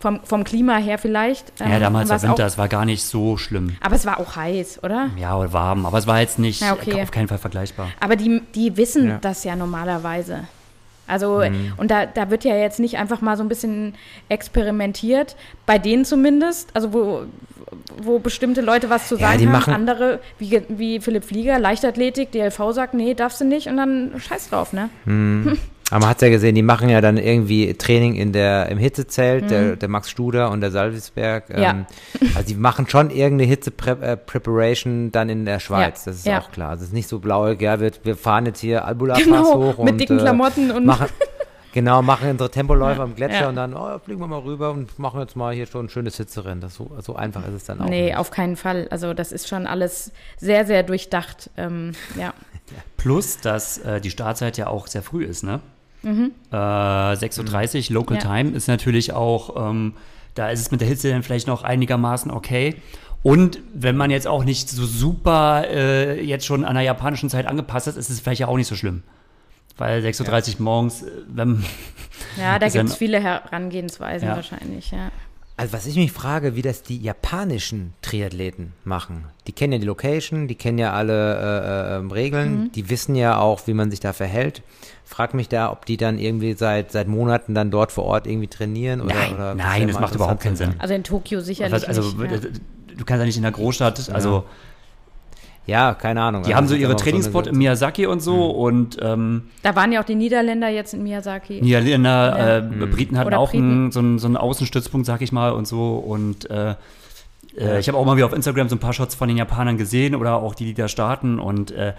vom, vom Klima her vielleicht. Ähm, ja, damals war Winter, es war gar nicht so schlimm. Aber es war auch heiß, oder? Ja, warm, aber es war jetzt nicht ja, okay. auf keinen Fall vergleichbar. Aber die, die wissen ja. das ja normalerweise. Also, mhm. und da, da wird ja jetzt nicht einfach mal so ein bisschen experimentiert, bei denen zumindest, also wo, wo bestimmte Leute was zu sagen ja, haben, andere, wie, wie Philipp Flieger, Leichtathletik, DLV sagt, nee, darfst du nicht und dann scheiß drauf, ne? Mhm. Aber man hat ja gesehen, die machen ja dann irgendwie Training in der, im Hitzezelt, mhm. der, der Max Studer und der Salvisberg. Ja. Ähm, also die machen schon irgendeine Hitze-Preparation dann in der Schweiz, ja. das ist ja. auch klar. Also es ist nicht so blau, ja, wir, wir fahren jetzt hier Albula-Pass genau, hoch. mit und, dicken äh, Klamotten und machen, Genau, machen unsere Tempoläufe ja. am Gletscher ja. und dann oh, fliegen wir mal rüber und machen jetzt mal hier schon ein schönes Hitzerennen. Das so, so einfach ist es dann auch. Nee, nicht. auf keinen Fall. Also das ist schon alles sehr, sehr durchdacht. Ähm, ja. Plus, dass äh, die Startzeit ja auch sehr früh ist, ne? Mhm. Äh, 6.30 Uhr Local ja. Time ist natürlich auch, ähm, da ist es mit der Hitze dann vielleicht noch einigermaßen okay. Und wenn man jetzt auch nicht so super äh, jetzt schon an der japanischen Zeit angepasst ist, ist es vielleicht ja auch nicht so schlimm. Weil 6.30 Uhr ja. morgens, äh, wenn. Ja, da gibt es viele Herangehensweisen ja. wahrscheinlich, ja. Also was ich mich frage, wie das die japanischen Triathleten machen. Die kennen ja die Location, die kennen ja alle äh, äh, Regeln, mhm. die wissen ja auch, wie man sich da verhält. Frag mich da, ob die dann irgendwie seit, seit Monaten dann dort vor Ort irgendwie trainieren oder. Nein, oder nein das macht überhaupt keinen Sinn. Also in Tokio sicherlich. Also, nicht, ja. du kannst ja nicht in der Großstadt, also ja, keine Ahnung. Die also, haben so ihre Trainingsspot so in Miyazaki und so mhm. und ähm, Da waren ja auch die Niederländer jetzt in Miyazaki. Niederländer, ja. äh, mhm. Briten hatten Oder auch einen, so, einen, so einen Außenstützpunkt, sag ich mal, und so und äh, äh, ich habe auch mal wieder auf Instagram so ein paar Shots von den Japanern gesehen oder auch die, die da starten und äh,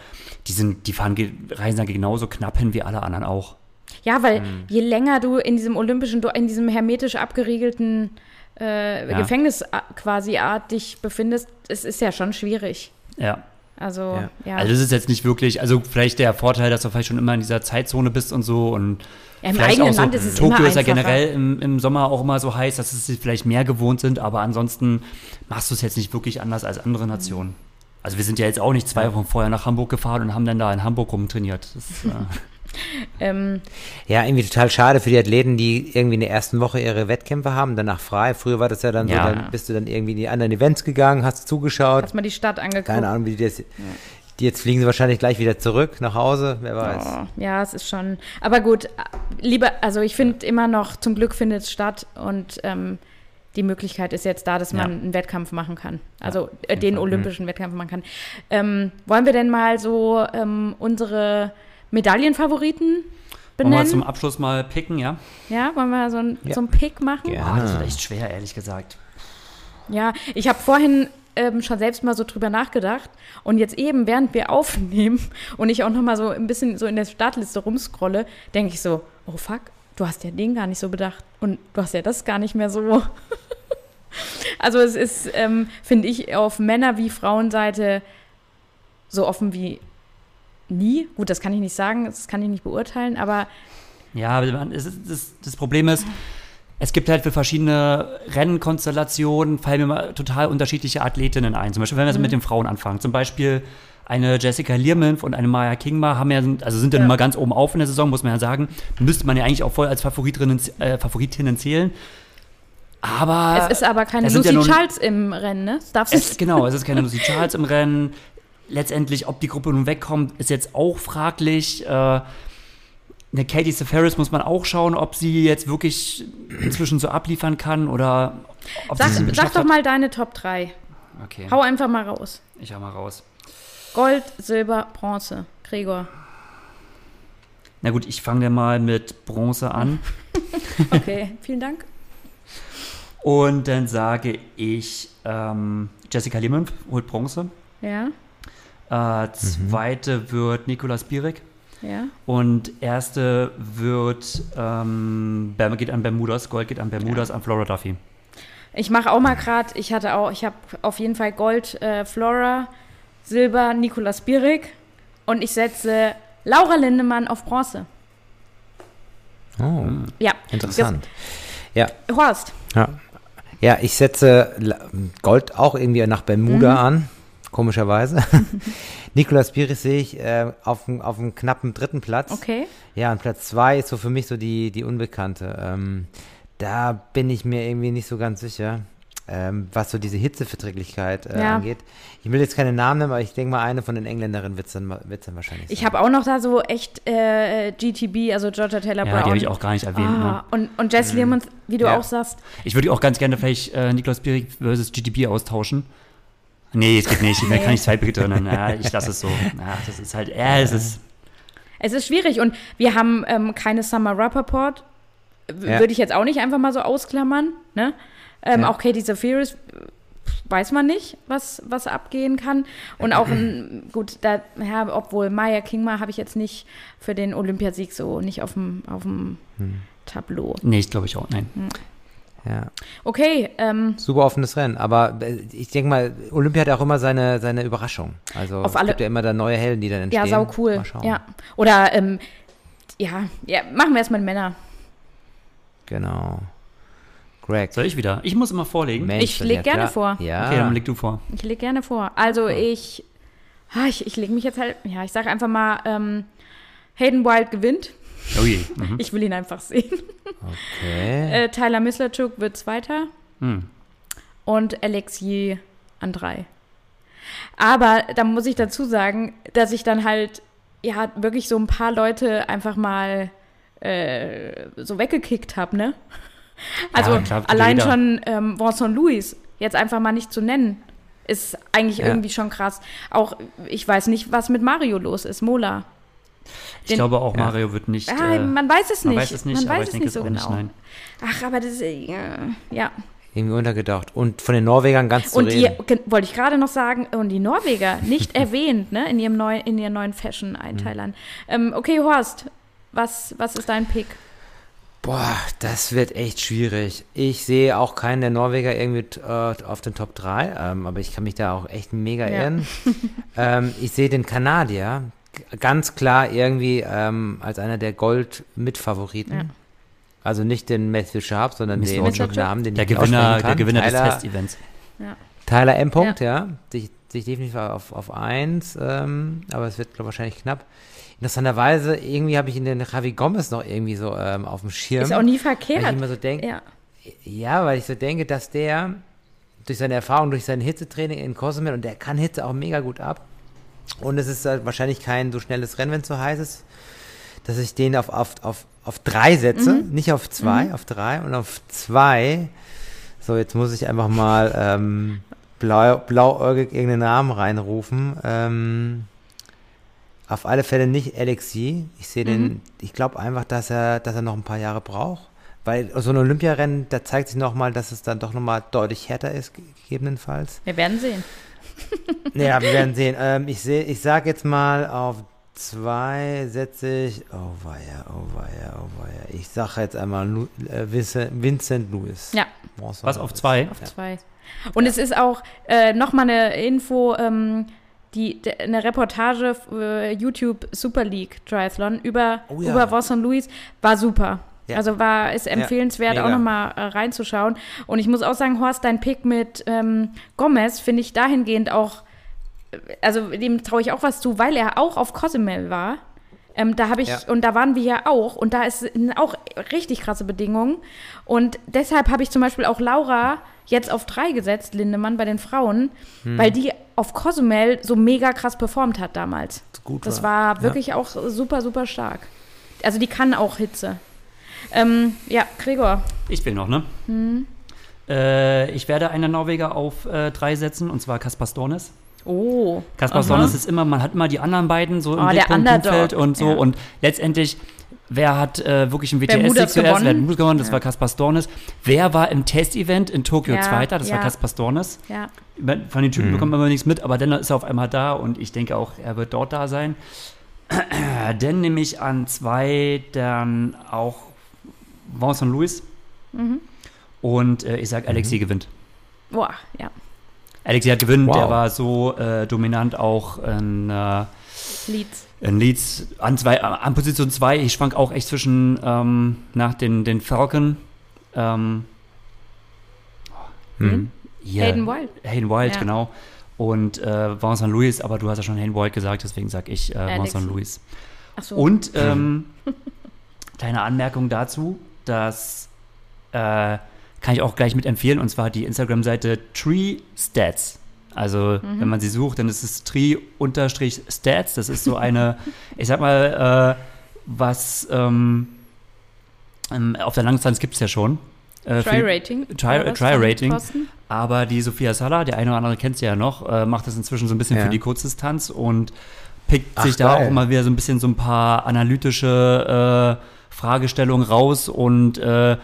die sind, die fahren, reisen da genauso knapp hin wie alle anderen auch. Ja, weil mhm. je länger du in diesem olympischen, in diesem hermetisch abgeriegelten äh, ja. Gefängnis quasi Art dich befindest, es ist ja schon schwierig. Ja. Also, ja. ja. Also, das ist jetzt nicht wirklich, also vielleicht der Vorteil, dass du vielleicht schon immer in dieser Zeitzone bist und so und ja, Im eigenen so, Land ist es Tokio immer ist ja generell im, im, Sommer auch immer so heiß, dass es vielleicht mehr gewohnt sind, aber ansonsten machst du es jetzt nicht wirklich anders als andere Nationen. Also wir sind ja jetzt auch nicht zwei Wochen vorher nach Hamburg gefahren und haben dann da in Hamburg rumtrainiert. Das, äh ähm, ja, irgendwie total schade für die Athleten, die irgendwie in der ersten Woche ihre Wettkämpfe haben, danach frei. Früher war das ja dann ja. so, dann bist du dann irgendwie in die anderen Events gegangen, hast zugeschaut. Hast mal die Stadt angeguckt. Keine Ahnung, wie die das... Ja. Die jetzt fliegen sie wahrscheinlich gleich wieder zurück nach Hause, wer weiß. Oh, ja, es ist schon. Aber gut, lieber, also ich finde immer noch, zum Glück findet es statt und ähm, die Möglichkeit ist jetzt da, dass man ja. einen Wettkampf machen kann. Also ja, äh, den Fall. olympischen mhm. Wettkampf machen kann. Ähm, wollen wir denn mal so ähm, unsere Medaillenfavoriten benennen? Wollen wir zum Abschluss mal picken, ja? Ja, wollen wir so ein, ja. so ein Pick machen? Ja, oh, das ist echt schwer, ehrlich gesagt. Ja, ich habe vorhin ähm, schon selbst mal so drüber nachgedacht. Und jetzt eben, während wir aufnehmen und ich auch noch mal so ein bisschen so in der Startliste rumscrolle, denke ich so, oh fuck, du hast ja den gar nicht so bedacht und du hast ja das gar nicht mehr so. also es ist, ähm, finde ich, auf Männer- wie Frauenseite so offen wie nie. Gut, das kann ich nicht sagen, das kann ich nicht beurteilen, aber ja, das, Problem ist, es gibt halt für verschiedene Rennkonstellationen, fallen mir mal total unterschiedliche Athletinnen ein. Zum Beispiel, wenn wir mhm. mit den Frauen anfangen. Zum Beispiel eine Jessica Learmonth und eine Maya Kingma haben ja, also sind dann ja. immer ganz oben auf in der Saison, muss man ja sagen. Müsste man ja eigentlich auch voll als Favoritinnen, äh, Favoritinnen zählen. Aber. Es ist aber keine Lucy ja Charles im Rennen, ne? Darfst es, genau, es ist keine Lucy Charles im Rennen. Letztendlich, ob die Gruppe nun wegkommt, ist jetzt auch fraglich. Äh, eine Katie Seferis muss man auch schauen, ob sie jetzt wirklich inzwischen so abliefern kann oder ob sag, sie Sag doch mal deine Top 3. Okay. Hau einfach mal raus. Ich hau mal raus. Gold, Silber, Bronze. Gregor. Na gut, ich fange mal mit Bronze an. okay, vielen Dank. Und dann sage ich, ähm, Jessica Lehmann holt Bronze. Ja. Äh, zweite mhm. wird Nikolas Bierig. Ja. Und erste wird, ähm, geht an Bermudas, Gold geht an Bermudas, ja. an Flora Duffy. Ich mache auch mal gerade, ich hatte auch, ich habe auf jeden Fall Gold äh, Flora, Silber Nikolas Bierig und ich setze Laura Lindemann auf Bronze. Oh, ja. interessant. Ja. Horst. Ja. ja, ich setze Gold auch irgendwie nach Bermuda mhm. an komischerweise. Nikolas Piris sehe ich äh, auf, auf einem knappen dritten Platz. Okay. Ja, und Platz zwei ist so für mich so die, die Unbekannte. Ähm, da bin ich mir irgendwie nicht so ganz sicher, ähm, was so diese Hitzeverträglichkeit äh, ja. angeht. Ich will jetzt keine Namen nennen, aber ich denke mal, eine von den Engländerinnen wird es dann, wird's dann wahrscheinlich sein. Ich habe auch noch da so echt äh, GTB, also Georgia Taylor ja, Brown. die habe ich auch gar nicht erwähnt. Ah, ne? und, und Jess mhm. Lemons, wie du ja. auch sagst. Ich würde auch ganz gerne vielleicht äh, Niklas Bierig versus GTB austauschen. Nee, es geht nicht. Nee. kann ich zwei Begriffe. Ja, ich lasse es so. Ja, das ist halt, ja, es ist. Es ist schwierig und wir haben ähm, keine Summer Rappaport. Ja. Würde ich jetzt auch nicht einfach mal so ausklammern. Ne? Ähm, ja. Auch Katie Zafiris weiß man nicht, was, was abgehen kann. Und auch, ein, gut, da, ja, obwohl Maya Kingma habe ich jetzt nicht für den Olympiasieg so nicht auf dem, auf dem hm. Tableau. Nee, ich glaube ich auch, nein. Hm. Ja. Okay. Ähm, Super offenes Rennen. Aber äh, ich denke mal, Olympia hat auch immer seine, seine Überraschung. Also auf alle, es gibt ja immer da neue Helden, die dann entstehen. Ja, sau cool. Ja. Oder, ähm, ja, ja, machen wir erstmal Männer. Genau. Greg. Soll ich wieder? Ich muss immer vorlegen. Mensch, ich lege gerne klar. vor. Ja. Okay, dann leg du vor. Ich lege gerne vor. Also ich, ich, ich lege mich jetzt halt, ja, ich sage einfach mal, ähm, Hayden Wild gewinnt. Oh je. Mhm. Ich will ihn einfach sehen. Okay. Äh, Tyler Mislerchuk wird Zweiter. Mhm. Und Alexi an drei. Aber da muss ich dazu sagen, dass ich dann halt, ja, wirklich so ein paar Leute einfach mal äh, so weggekickt habe, ne? Also ja, klar, allein jeder. schon ähm, Vincent Louis jetzt einfach mal nicht zu nennen, ist eigentlich ja. irgendwie schon krass. Auch ich weiß nicht, was mit Mario los ist, Mola. Ich Den, glaube auch, Mario ja. wird nicht. Ah, äh, man weiß es nicht. Man weiß es nicht, man aber weiß ich denke nicht so es auch genau. nicht, nein. Ach, aber das ist, ja. ja. Irgendwie untergedacht. Und von den Norwegern ganz zu und reden. Die, wollte ich gerade noch sagen, und die Norweger nicht erwähnt, ne, in ihrem neu, in ihren neuen Fashion-Einteilern. Mhm. Ähm, okay, Horst, was, was ist dein Pick? Boah, das wird echt schwierig. Ich sehe auch keinen der Norweger irgendwie äh, auf den Top 3, ähm, aber ich kann mich da auch echt mega ja. irren. ähm, ich sehe den Kanadier ganz klar irgendwie ähm, als einer der Gold-Mitfavoriten. Ja. Also nicht den Matthew Sharp, sondern den Namen, den der ich Gewinner, Der Gewinner Tyler, des Test-Events. Ja. Tyler M. Punkt, ja. ja. Sich, sich definitiv auf, auf 1, ähm, aber es wird glaub, wahrscheinlich knapp. Interessanterweise, irgendwie habe ich in den Javi Gomez noch irgendwie so ähm, auf dem Schirm. Ist auch nie verkehrt. Weil ich immer so denke, ja. ja, weil ich so denke, dass der durch seine Erfahrung, durch sein Hitzetraining in Cozumel und der kann Hitze auch mega gut ab. Und es ist halt wahrscheinlich kein so schnelles Rennen, wenn es so heiß ist, dass ich den auf, auf, auf, auf drei setze, mhm. nicht auf zwei, mhm. auf drei und auf zwei. So, jetzt muss ich einfach mal ähm, blau, blauäugig irgendeinen Namen reinrufen. Ähm, auf alle Fälle nicht Alexi. Ich sehe den, mhm. ich glaube einfach, dass er, dass er noch ein paar Jahre braucht. Weil so ein Olympiarennen, da zeigt sich nochmal, dass es dann doch nochmal deutlich härter ist, gegebenenfalls. Wir werden sehen. Ja, wir werden sehen. Ähm, ich sehe, ich sage jetzt mal auf zwei setze ich, oh weia, oh weia, oh weia. Ich sage jetzt einmal Lu, äh, Vincent Lewis. Ja. Was auf zwei? Auf ja. zwei. Und ja. es ist auch äh, nochmal eine Info, ähm, die, de, eine Reportage für YouTube Super League Triathlon über, oh ja. über Wasson Louis war super. Ja. Also war ist empfehlenswert, ja, auch nochmal äh, reinzuschauen. Und ich muss auch sagen, Horst, dein Pick mit ähm, Gomez finde ich dahingehend auch, äh, also dem traue ich auch was zu, weil er auch auf Cozumel war. Ähm, da habe ich, ja. und da waren wir ja auch, und da ist auch richtig krasse Bedingungen. Und deshalb habe ich zum Beispiel auch Laura jetzt auf drei gesetzt, Lindemann, bei den Frauen, hm. weil die auf Cozumel so mega krass performt hat damals. Gut das war, war wirklich ja. auch super, super stark. Also die kann auch Hitze. Ähm, ja, Gregor. Ich bin noch, ne? Hm. Äh, ich werde einen Norweger auf äh, drei setzen, und zwar Kaspar Stornes. Oh. Kaspar Stornes ist immer, man hat immer die anderen beiden so im oh, Blickpunkt und so. Ja. Und letztendlich Wer hat äh, wirklich ein WTS-Sieg zuerst? Wer hat Mut gewonnen? Das ja. war Kaspar Stornes. Wer war im Test-Event in Tokio ja, Zweiter? Das ja. war Kaspar Stornes. Ja. Von den Typen mhm. bekommt man immer nichts mit, aber dann ist er auf einmal da und ich denke auch, er wird dort da sein. dann nehme ich an zwei dann auch Vincent Louis. Mhm. Und äh, ich sage, Alexi mhm. gewinnt. Boah, ja. Alexi hat gewinnt, wow. der war so äh, dominant auch in äh, Leeds. In Leeds an, zwei, an Position 2. Ich schwank auch echt zwischen ähm, nach den, den Falcon. Ähm, hm. Yeah. Hayden Wild. Hayden Wild, ja. genau. Und äh, Vincent Louis, aber du hast ja schon Hayden Wild gesagt, deswegen sage ich äh, Vincent Louis. Ach so. Und ähm, kleine Anmerkung dazu dass äh, kann ich auch gleich mit empfehlen, und zwar die Instagram-Seite Tree Stats. Also, mhm. wenn man sie sucht, dann ist es Tree-Stats. Das ist so eine, ich sag mal, äh, was ähm, ähm auf der Langdistanz gibt es ja schon. Äh, Try-Rating. Try-Rating. Try aber die Sophia Sala, der eine oder andere kennt sie ja noch, äh, macht das inzwischen so ein bisschen ja. für die Kurzdistanz und pickt Ach, sich da geil. auch immer wieder so ein bisschen so ein paar analytische äh, Fragestellung raus und äh,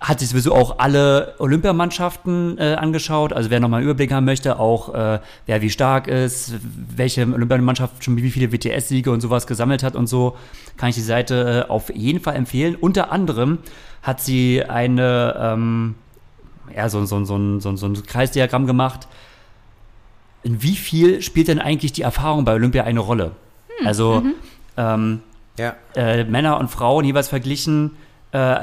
hat sich sowieso auch alle Olympiamannschaften äh, angeschaut. Also wer nochmal einen Überblick haben möchte, auch äh, wer wie stark ist, welche Olympiamannschaft schon wie viele WTS-Siege und sowas gesammelt hat und so, kann ich die Seite äh, auf jeden Fall empfehlen. Unter anderem hat sie eine, ähm, ja, so, so, so, so, so ein Kreisdiagramm gemacht. In wie viel spielt denn eigentlich die Erfahrung bei Olympia eine Rolle? Hm. Also mhm. ähm, ja. äh, Männer und Frauen jeweils verglichen, äh,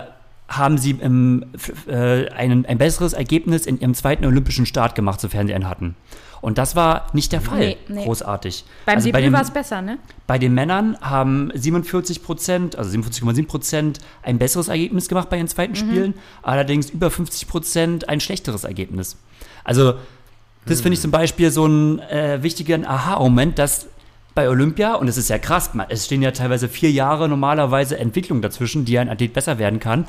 haben sie im, äh, ein, ein besseres Ergebnis in ihrem zweiten olympischen Start gemacht, sofern sie einen hatten. Und das war nicht der Fall. Nee, nee. Großartig. Beim also Debüt war es besser, ne? Bei den Männern haben 47 Prozent, also 47,7 Prozent, ein besseres Ergebnis gemacht bei ihren zweiten mhm. Spielen, allerdings über 50 Prozent ein schlechteres Ergebnis. Also, das mhm. finde ich zum Beispiel so einen äh, wichtigen Aha-Moment, dass bei Olympia, und es ist ja krass, es stehen ja teilweise vier Jahre normalerweise Entwicklung dazwischen, die ein Athlet besser werden kann.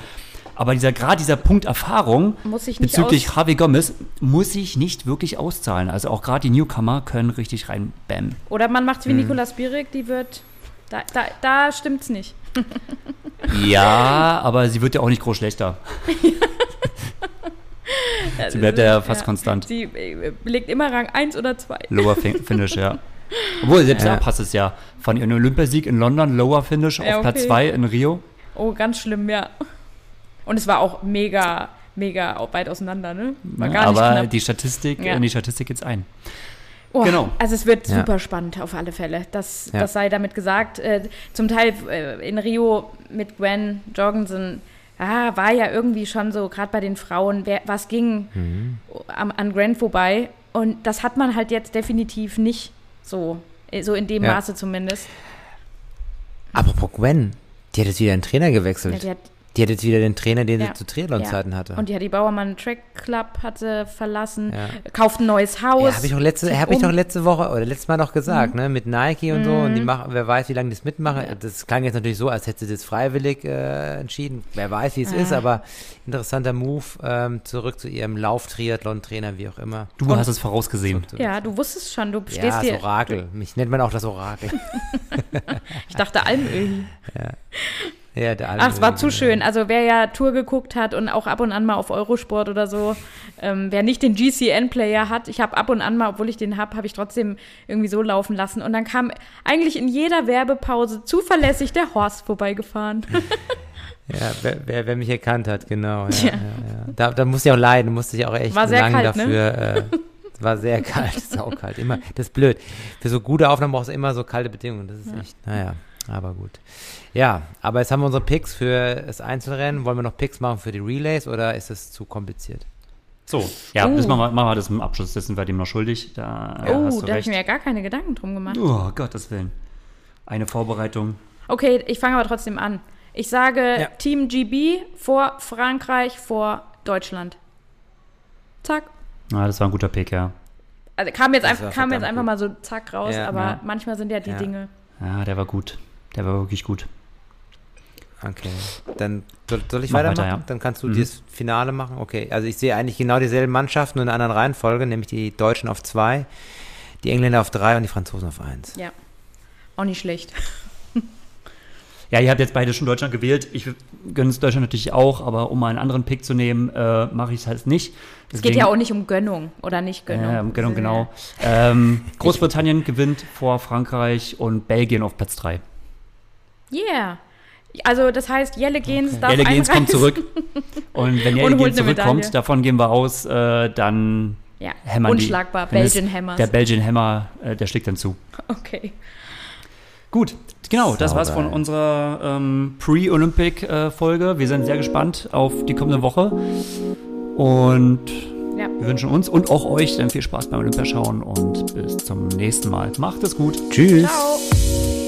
Aber dieser gerade dieser Punkt Erfahrung bezüglich Javi Gomez muss sich nicht wirklich auszahlen. Also auch gerade die Newcomer können richtig rein bam. Oder man macht wie hm. Nikolas Bierig, die wird. Da, da, da stimmt's nicht. ja, aber sie wird ja auch nicht groß schlechter. sie bleibt ja fast ja, konstant. Sie äh, legt immer Rang 1 oder 2. Lower Finish, ja. Obwohl, selbst ja. da passt es ja. Von ihrem Olympiasieg in London, Lower Finish auf ja, okay. Platz 2 in Rio. Oh, ganz schlimm, ja. Und es war auch mega, mega weit auseinander, ne? Nicht Aber die Statistik, ja. in die Statistik geht's ein. Oh, genau. Also es wird ja. super spannend auf alle Fälle. Das, ja. das sei damit gesagt. Äh, zum Teil äh, in Rio mit Gwen Jorgensen ah, war ja irgendwie schon so, gerade bei den Frauen, wer, was ging mhm. am, an Gwen vorbei. Und das hat man halt jetzt definitiv nicht so, äh, so in dem ja. Maße zumindest. Apropos Gwen, die hat jetzt wieder einen Trainer gewechselt. Ja, die hat die hat jetzt wieder den Trainer, den ja. sie zu Triathlon-Zeiten ja. hatte. Und die hat die Bauermann Track Club hatte verlassen, ja. kauft ein neues Haus. Ja, habe ich, auch letzte, hab um. ich doch letzte Woche oder letztes Mal noch gesagt, mhm. ne, mit Nike und mhm. so. Und die mhm. machen, wer weiß, wie lange die es mitmachen. Das klang jetzt natürlich so, als hätte sie das freiwillig äh, entschieden. Wer weiß, wie es ist, aber interessanter Move ähm, zurück zu ihrem Lauf-Triathlon-Trainer, wie auch immer. Du und, hast es vorausgesehen. Ja, du wusstest schon, du stehst ja, hier. das Orakel. Mich nennt man auch das Orakel. ich dachte Almöhi. Ja. Ja, der Ach, es war zu schön. Also wer ja Tour geguckt hat und auch ab und an mal auf Eurosport oder so, ähm, wer nicht den GCN-Player hat, ich habe ab und an mal, obwohl ich den habe, habe ich trotzdem irgendwie so laufen lassen. Und dann kam eigentlich in jeder Werbepause zuverlässig der Horst vorbeigefahren. Ja, wer, wer, wer, mich erkannt hat, genau. Ja, ja. Ja, da, da musste ich auch leiden, musste ich auch echt war lang kalt, dafür. Ne? Äh, war sehr kalt, saukalt. Immer, das ist blöd. Für so gute Aufnahmen brauchst du immer so kalte Bedingungen. Das ist echt, naja. Aber gut. Ja, aber jetzt haben wir unsere Picks für das Einzelrennen. Wollen wir noch Picks machen für die Relays oder ist es zu kompliziert? So, ja, uh. das machen wir, machen wir das im Abschluss, dessen wir dem noch schuldig. Da, oh, ja, da habe ich mir ja gar keine Gedanken drum gemacht. Oh, Gottes Willen. Eine Vorbereitung. Okay, ich fange aber trotzdem an. Ich sage ja. Team GB vor Frankreich vor Deutschland. Zack. Ah, das war ein guter Pick, ja. Also kam jetzt, einfach, kam jetzt einfach mal so zack raus, ja, aber ja. manchmal sind ja die Dinge. Ja, der war gut. Der war wirklich gut. Okay, dann soll, soll ich Mach weitermachen? Weiter, ja. Dann kannst du mhm. das Finale machen. Okay, also ich sehe eigentlich genau dieselben Mannschaften, nur in einer anderen Reihenfolge, nämlich die Deutschen auf zwei, die Engländer auf drei und die Franzosen auf eins. Ja, auch nicht schlecht. Ja, ihr habt jetzt beide schon Deutschland gewählt. Ich gönne es Deutschland natürlich auch, aber um mal einen anderen Pick zu nehmen, äh, mache ich es halt nicht. Deswegen, es geht ja auch nicht um Gönnung oder nicht Gönnung. Ja, um Gönnung, genau. Ähm, Großbritannien gewinnt vor Frankreich und Belgien auf Platz 3. Yeah. Also das heißt, Jelle Gens okay. darf Jelle Gens kommt zurück. Und wenn Jelle Gens zurückkommt, davon gehen wir aus, äh, dann ja. hämmern Unschlagbar, die, Belgian Hammers. Der Belgian Hammer, äh, der schlägt dann zu. Okay. Gut, genau, das war's von unserer ähm, Pre-Olympic-Folge. Äh, wir sind sehr gespannt auf die kommende Woche. Und ja. wir wünschen uns und auch euch dann viel Spaß beim Olympiaschauen und bis zum nächsten Mal. Macht es gut. Tschüss. Ciao.